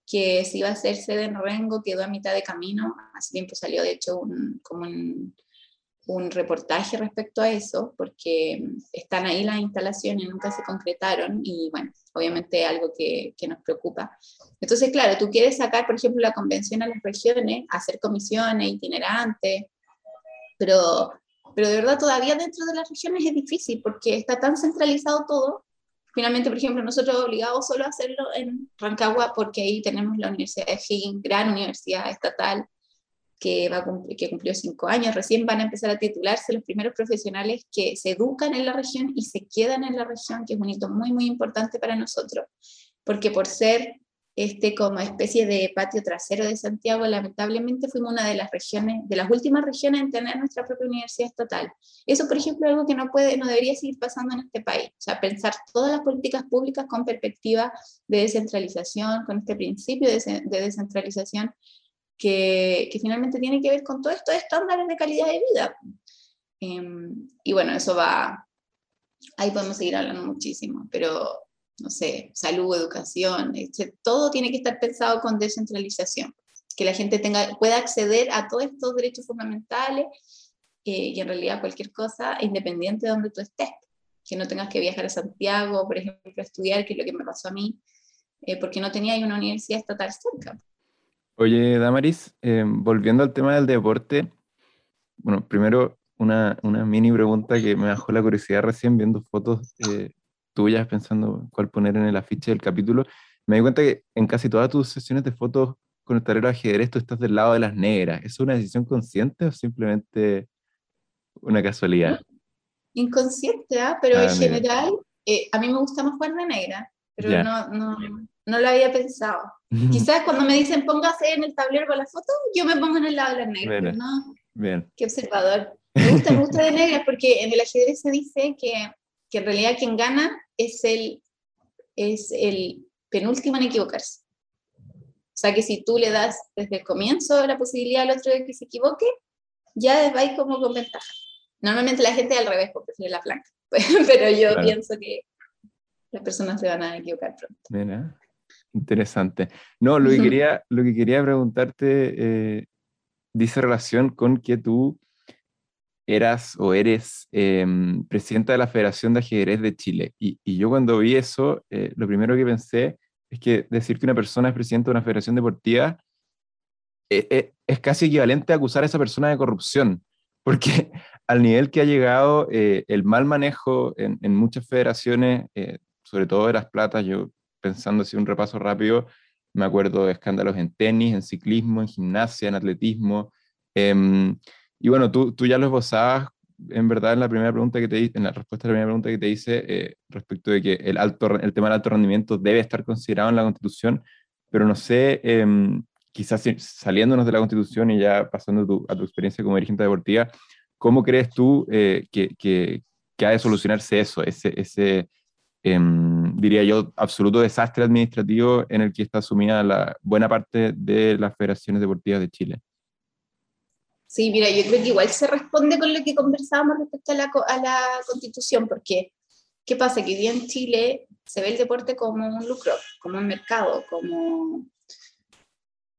que se iba a hacer sede en Rengo, quedó a mitad de camino. Hace tiempo salió, de hecho, un, como un, un reportaje respecto a eso, porque están ahí las instalaciones, nunca se concretaron y bueno, obviamente algo que, que, nos preocupa. Entonces, claro, tú quieres sacar, por ejemplo, la convención a las regiones, hacer comisiones itinerantes, pero pero de verdad todavía dentro de las regiones es difícil porque está tan centralizado todo. Finalmente, por ejemplo, nosotros obligados solo a hacerlo en Rancagua porque ahí tenemos la Universidad de Higgins, gran universidad estatal, que, va que cumplió cinco años. Recién van a empezar a titularse los primeros profesionales que se educan en la región y se quedan en la región, que es un hito muy, muy importante para nosotros, porque por ser este, como especie de patio trasero de Santiago, lamentablemente fuimos una de las regiones, de las últimas regiones en tener nuestra propia universidad estatal. Eso, por ejemplo, es algo que no puede, no debería seguir pasando en este país. O sea, pensar todas las políticas públicas con perspectiva de descentralización, con este principio de, descentralización que, que, finalmente tiene que ver con todos estos estándares de calidad de vida. Em, y bueno, eso va, ahí podemos seguir hablando muchísimo, pero no sé, salud, educación, todo tiene que estar pensado con descentralización, que la gente tenga, pueda acceder a todos estos derechos fundamentales eh, y en realidad cualquier cosa, independiente de donde tú estés, que no tengas que viajar a Santiago, por ejemplo, a estudiar, que es lo que me pasó a mí, eh, porque no tenía una universidad estatal cerca. Oye, Damaris, eh, volviendo al tema del deporte, bueno, primero una, una, mini pregunta que me bajó la curiosidad recién viendo fotos tuyas pensando cuál poner en el afiche del capítulo, me di cuenta que en casi todas tus sesiones de fotos con el tablero de ajedrez tú estás del lado de las negras. ¿Es una decisión consciente o simplemente una casualidad? Inconsciente, ¿ah? pero en general eh, a mí me gusta más jugar de negra, pero no, no, no, lo había pensado. Quizás cuando me dicen póngase en el tablero con la foto, yo me pongo en el lado de las negras. ¿no? Bien. Qué observador. Me gusta, me gusta de negra porque en el ajedrez se dice que que en realidad quien gana es el, es el penúltimo en equivocarse. O sea que si tú le das desde el comienzo la posibilidad al otro de que se equivoque, ya va como con ventaja. Normalmente la gente al revés, porque prefiere la flanca. Pero yo pienso que las personas se van a equivocar pronto. Interesante. No, lo que quería, lo que quería preguntarte eh, dice relación con que tú eras o eres em, presidenta de la Federación de Ajedrez de Chile. Y, yo cuando vi eso, eh, lo primero que pensé es que decir que una persona es presidenta de una federación deportiva eh, es casi equivalente a acusar a esa persona de corrupción, porque al nivel que ha llegado el mal manejo en, en muchas federaciones, sobre todo de las platas, yo pensando así un repaso rápido, me acuerdo de escándalos en tenis, en ciclismo, en gimnasia, en atletismo. Y bueno, tú, tú ya lo esbozabas en verdad en la primera pregunta que te en la respuesta a la primera pregunta que te hice eh, respecto de que el, alto, el tema del alto rendimiento debe estar considerado en la Constitución, pero no sé, em, quizás saliéndonos de la Constitución y ya pasando a tu experiencia como dirigente deportiva, ¿cómo crees tú eh, que, que, que, ha de solucionarse eso, ese, ese Em, diría yo, absoluto desastre administrativo en el que está asumida la buena parte de las federaciones deportivas de Chile. Sí, mira, yo creo que igual se responde con lo que conversábamos respecto a la, a la constitución, porque ¿qué pasa? Que hoy día en Chile se ve el deporte como un lucro, como un mercado, como,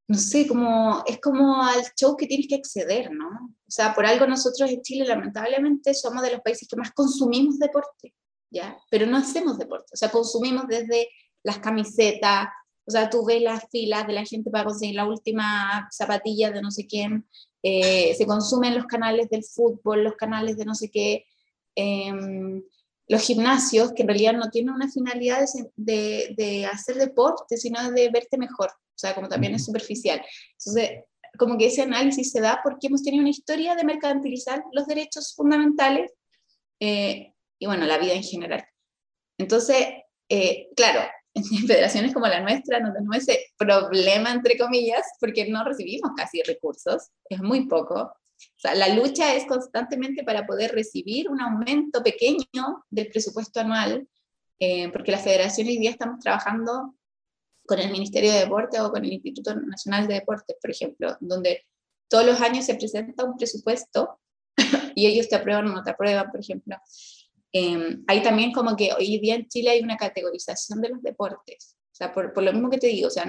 no sé, como, es como al show que tienes que acceder, ¿no? O sea, por algo nosotros en Chile lamentablemente somos de los países que más consumimos deporte. Pero no hacemos deporte, o sea, consumimos desde las camisetas, o sea, tú ves las filas de la gente para conseguir la última zapatilla de no sé quién, eh, se consumen los canales del fútbol, los canales de no sé qué, em, los gimnasios, que en realidad no tienen una finalidad de, de, hacer deporte, sino de verte mejor, o sea, como también es superficial. Entonces, como que ese análisis se da porque hemos tenido una historia de mercantilizar los derechos fundamentales eh, y bueno, la vida en general. Entonces, eh, claro, en federaciones como la nuestra no tenemos ese problema, entre comillas, porque no recibimos casi recursos, es muy poco. O sea, la lucha es constantemente para poder recibir un aumento pequeño del presupuesto anual, eh, porque las federaciones hoy día estamos trabajando con el Ministerio de Deporte o con el Instituto Nacional de Deportes, por ejemplo, donde todos los años se presenta un presupuesto y ellos te aprueban o no te aprueban, por ejemplo. Eh, hay también como que hoy día en Chile hay una categorización de los deportes, o sea, por, por lo mismo que te digo, o sea,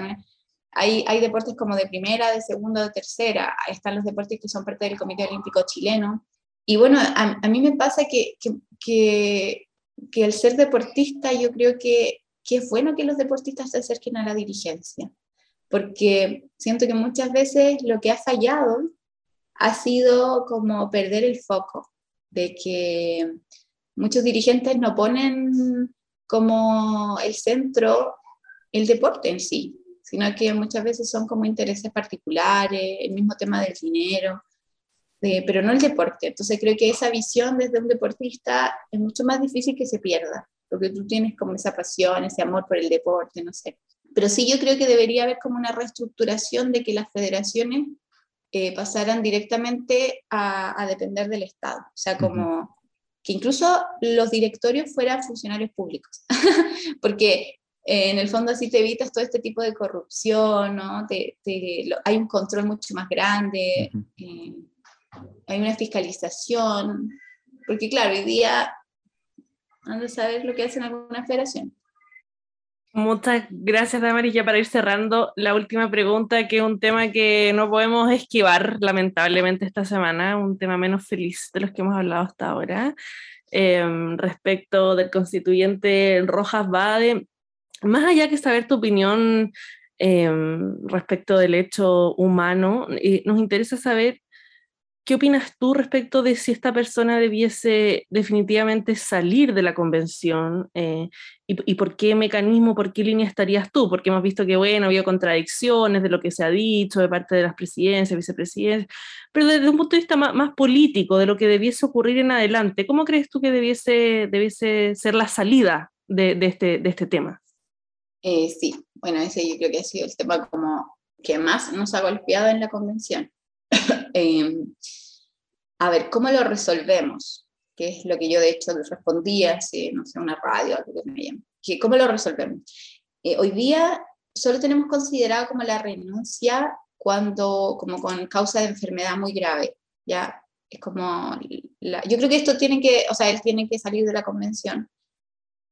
hay, hay deportes como de primera, de segunda, de tercera, están los deportes que son parte del Comité Olímpico Chileno, y bueno, a, a mí me pasa que, que, que, que, el ser deportista, yo creo que, que es bueno que los deportistas se acerquen a la dirigencia, porque siento que muchas veces lo que ha fallado ha sido como perder el foco, de que muchos dirigentes no ponen como el centro el deporte en sí, sino que muchas veces son como intereses particulares, el mismo tema del dinero, pero no el deporte. Entonces creo que esa visión desde un deportista es mucho más difícil que se pierda, porque tú tienes como esa pasión, ese amor por el deporte, no sé. Pero sí yo creo que debería haber como una reestructuración de que las federaciones eh, pasaran directamente a, a, depender del Estado, o sea, como que incluso los directorios fueran funcionarios públicos, porque eh, en el fondo así te evitas todo este tipo de corrupción, ¿no? hay un control mucho más grande, eh, hay una fiscalización, porque claro, hoy día ando a saber lo que hacen algunas federaciones. Muchas gracias, Damaris. Ya para ir cerrando, la última pregunta, que es un tema que no podemos esquivar, lamentablemente, esta semana, un tema menos feliz de los que hemos hablado hasta ahora, em, respecto del constituyente Rojas Bade. Más allá que saber tu opinión em, respecto del hecho humano, eh, nos interesa saber ¿Qué opinas tú respecto de si esta persona debiese definitivamente salir de la convención? Eh, y, por qué mecanismo, por qué línea estarías tú? Porque hemos visto que, bueno, había contradicciones de lo que se ha dicho de parte de las presidencias, vicepresidencias, pero desde un punto de vista más, político, de lo que debiese ocurrir en adelante, ¿cómo crees tú que debiese, debiese ser la salida de, de, este, de este tema? Eh, sí, bueno, ese yo creo que ha sido el tema como que más nos ha golpeado en la convención Em, a ver, ¿cómo lo resolvemos? Que es lo que yo de hecho respondía, si no sé, una radio, algo que me llaman. ¿Cómo lo resolvemos? Eh, hoy día solo tenemos considerado como la renuncia cuando, como con causa de enfermedad muy grave, ya es como, yo creo que esto tiene que, o sea, él tiene que salir de la convención,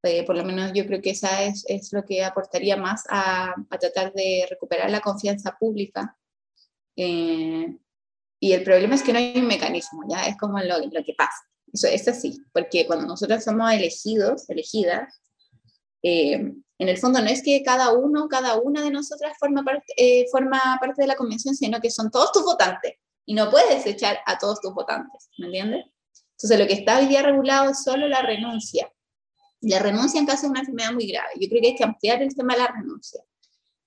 Eh, por lo menos yo creo que esa es, es lo que aportaría más a, a, tratar de recuperar la confianza pública. Eh, y el problema es que no hay un mecanismo, ya es como lo, lo que pasa. Eso es así, porque cuando nosotros somos elegidos, elegidas, eh, en el fondo no es que cada uno, cada una de nosotras forma parte, eh, forma parte de la convención, sino que son todos tus votantes y no puedes echar a todos tus votantes, ¿me entiendes? Entonces lo que está hoy día regulado es solo la renuncia. La renuncia en caso de una enfermedad muy grave. Yo creo que hay que ampliar el tema de la renuncia.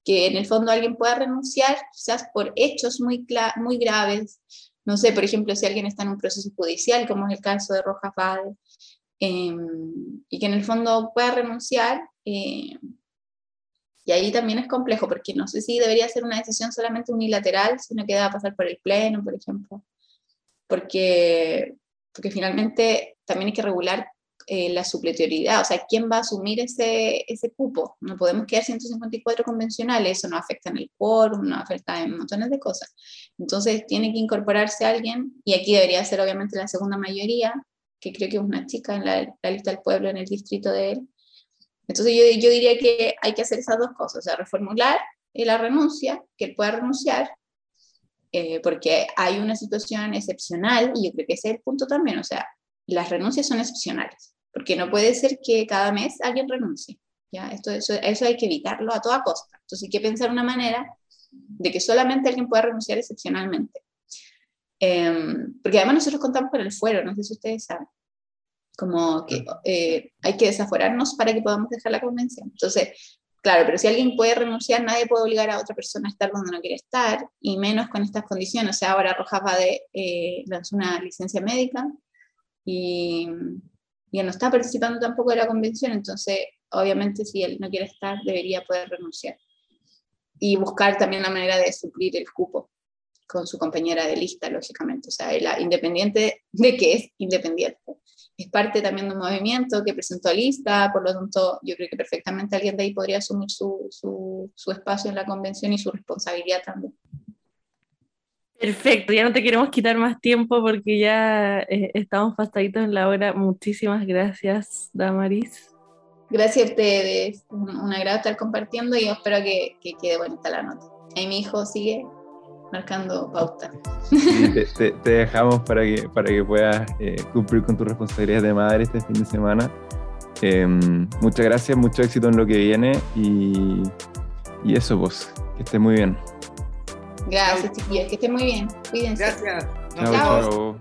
Que en el fondo alguien pueda renunciar quizás por hechos muy, muy graves. No sé, por ejemplo, si alguien está en un proceso judicial, como es el caso de Roja Fade, eh, y que en el fondo pueda renunciar. Eh, y ahí también es complejo, porque no sé si debería ser una decisión solamente unilateral, sino que deba pasar por el Pleno, por ejemplo. Porque, porque finalmente también hay que regular eh, la supletoriedad, o sea, ¿quién va a asumir ese, ese cupo? No podemos quedar 154 convencionales, eso no afecta en el quórum, no afecta en montones de cosas. Entonces tiene que incorporarse alguien, y aquí debería ser obviamente la segunda mayoría, que creo que es una chica en la, lista del pueblo en el distrito de él. Entonces yo, yo diría que hay que hacer esas dos cosas, o sea, reformular la renuncia, que él pueda renunciar, eh, porque hay una situación excepcional y yo creo que ese es el punto también, o sea, las renuncias son excepcionales, porque no puede ser que cada mes alguien renuncie. ¿ya? Esto, eso, eso hay que evitarlo a toda costa. Entonces hay que pensar una manera de que solamente alguien pueda renunciar excepcionalmente. Em, porque además nosotros contamos con el fuero, no sé si ustedes saben, como que eh, hay que desaforarnos para que podamos dejar la convención. Entonces, claro, pero si alguien puede renunciar, nadie puede obligar a otra persona a estar donde no quiere estar, y menos con estas condiciones. O sea, ahora Rojas va de eh, lanzó una licencia médica y, y no está participando tampoco de la convención, entonces, obviamente, si él no quiere estar, debería poder renunciar. Y buscar también la manera de suplir el cupo con su compañera de lista, lógicamente. O sea, la independiente de que es independiente. Es parte también de un movimiento que presentó lista, por lo tanto, yo creo que perfectamente alguien de ahí podría asumir su, su, su espacio en la convención y su responsabilidad también. Perfecto, ya no te queremos quitar más tiempo porque ya eh, estamos pasaditos en la hora. Muchísimas gracias, Damaris. Gracias a ustedes, un, un agrado estar compartiendo y espero que, que quede bonita la nota. Ahí mi hijo sigue marcando pauta. te, te, dejamos para que, para que puedas eh, cumplir con tus responsabilidades de madre este fin de semana. Eh, muchas gracias, mucho éxito en lo que viene y, y eso, pues, que esté muy bien. Gracias, chiquillos, que esté muy bien. Cuídense. Gracias. chao. chao.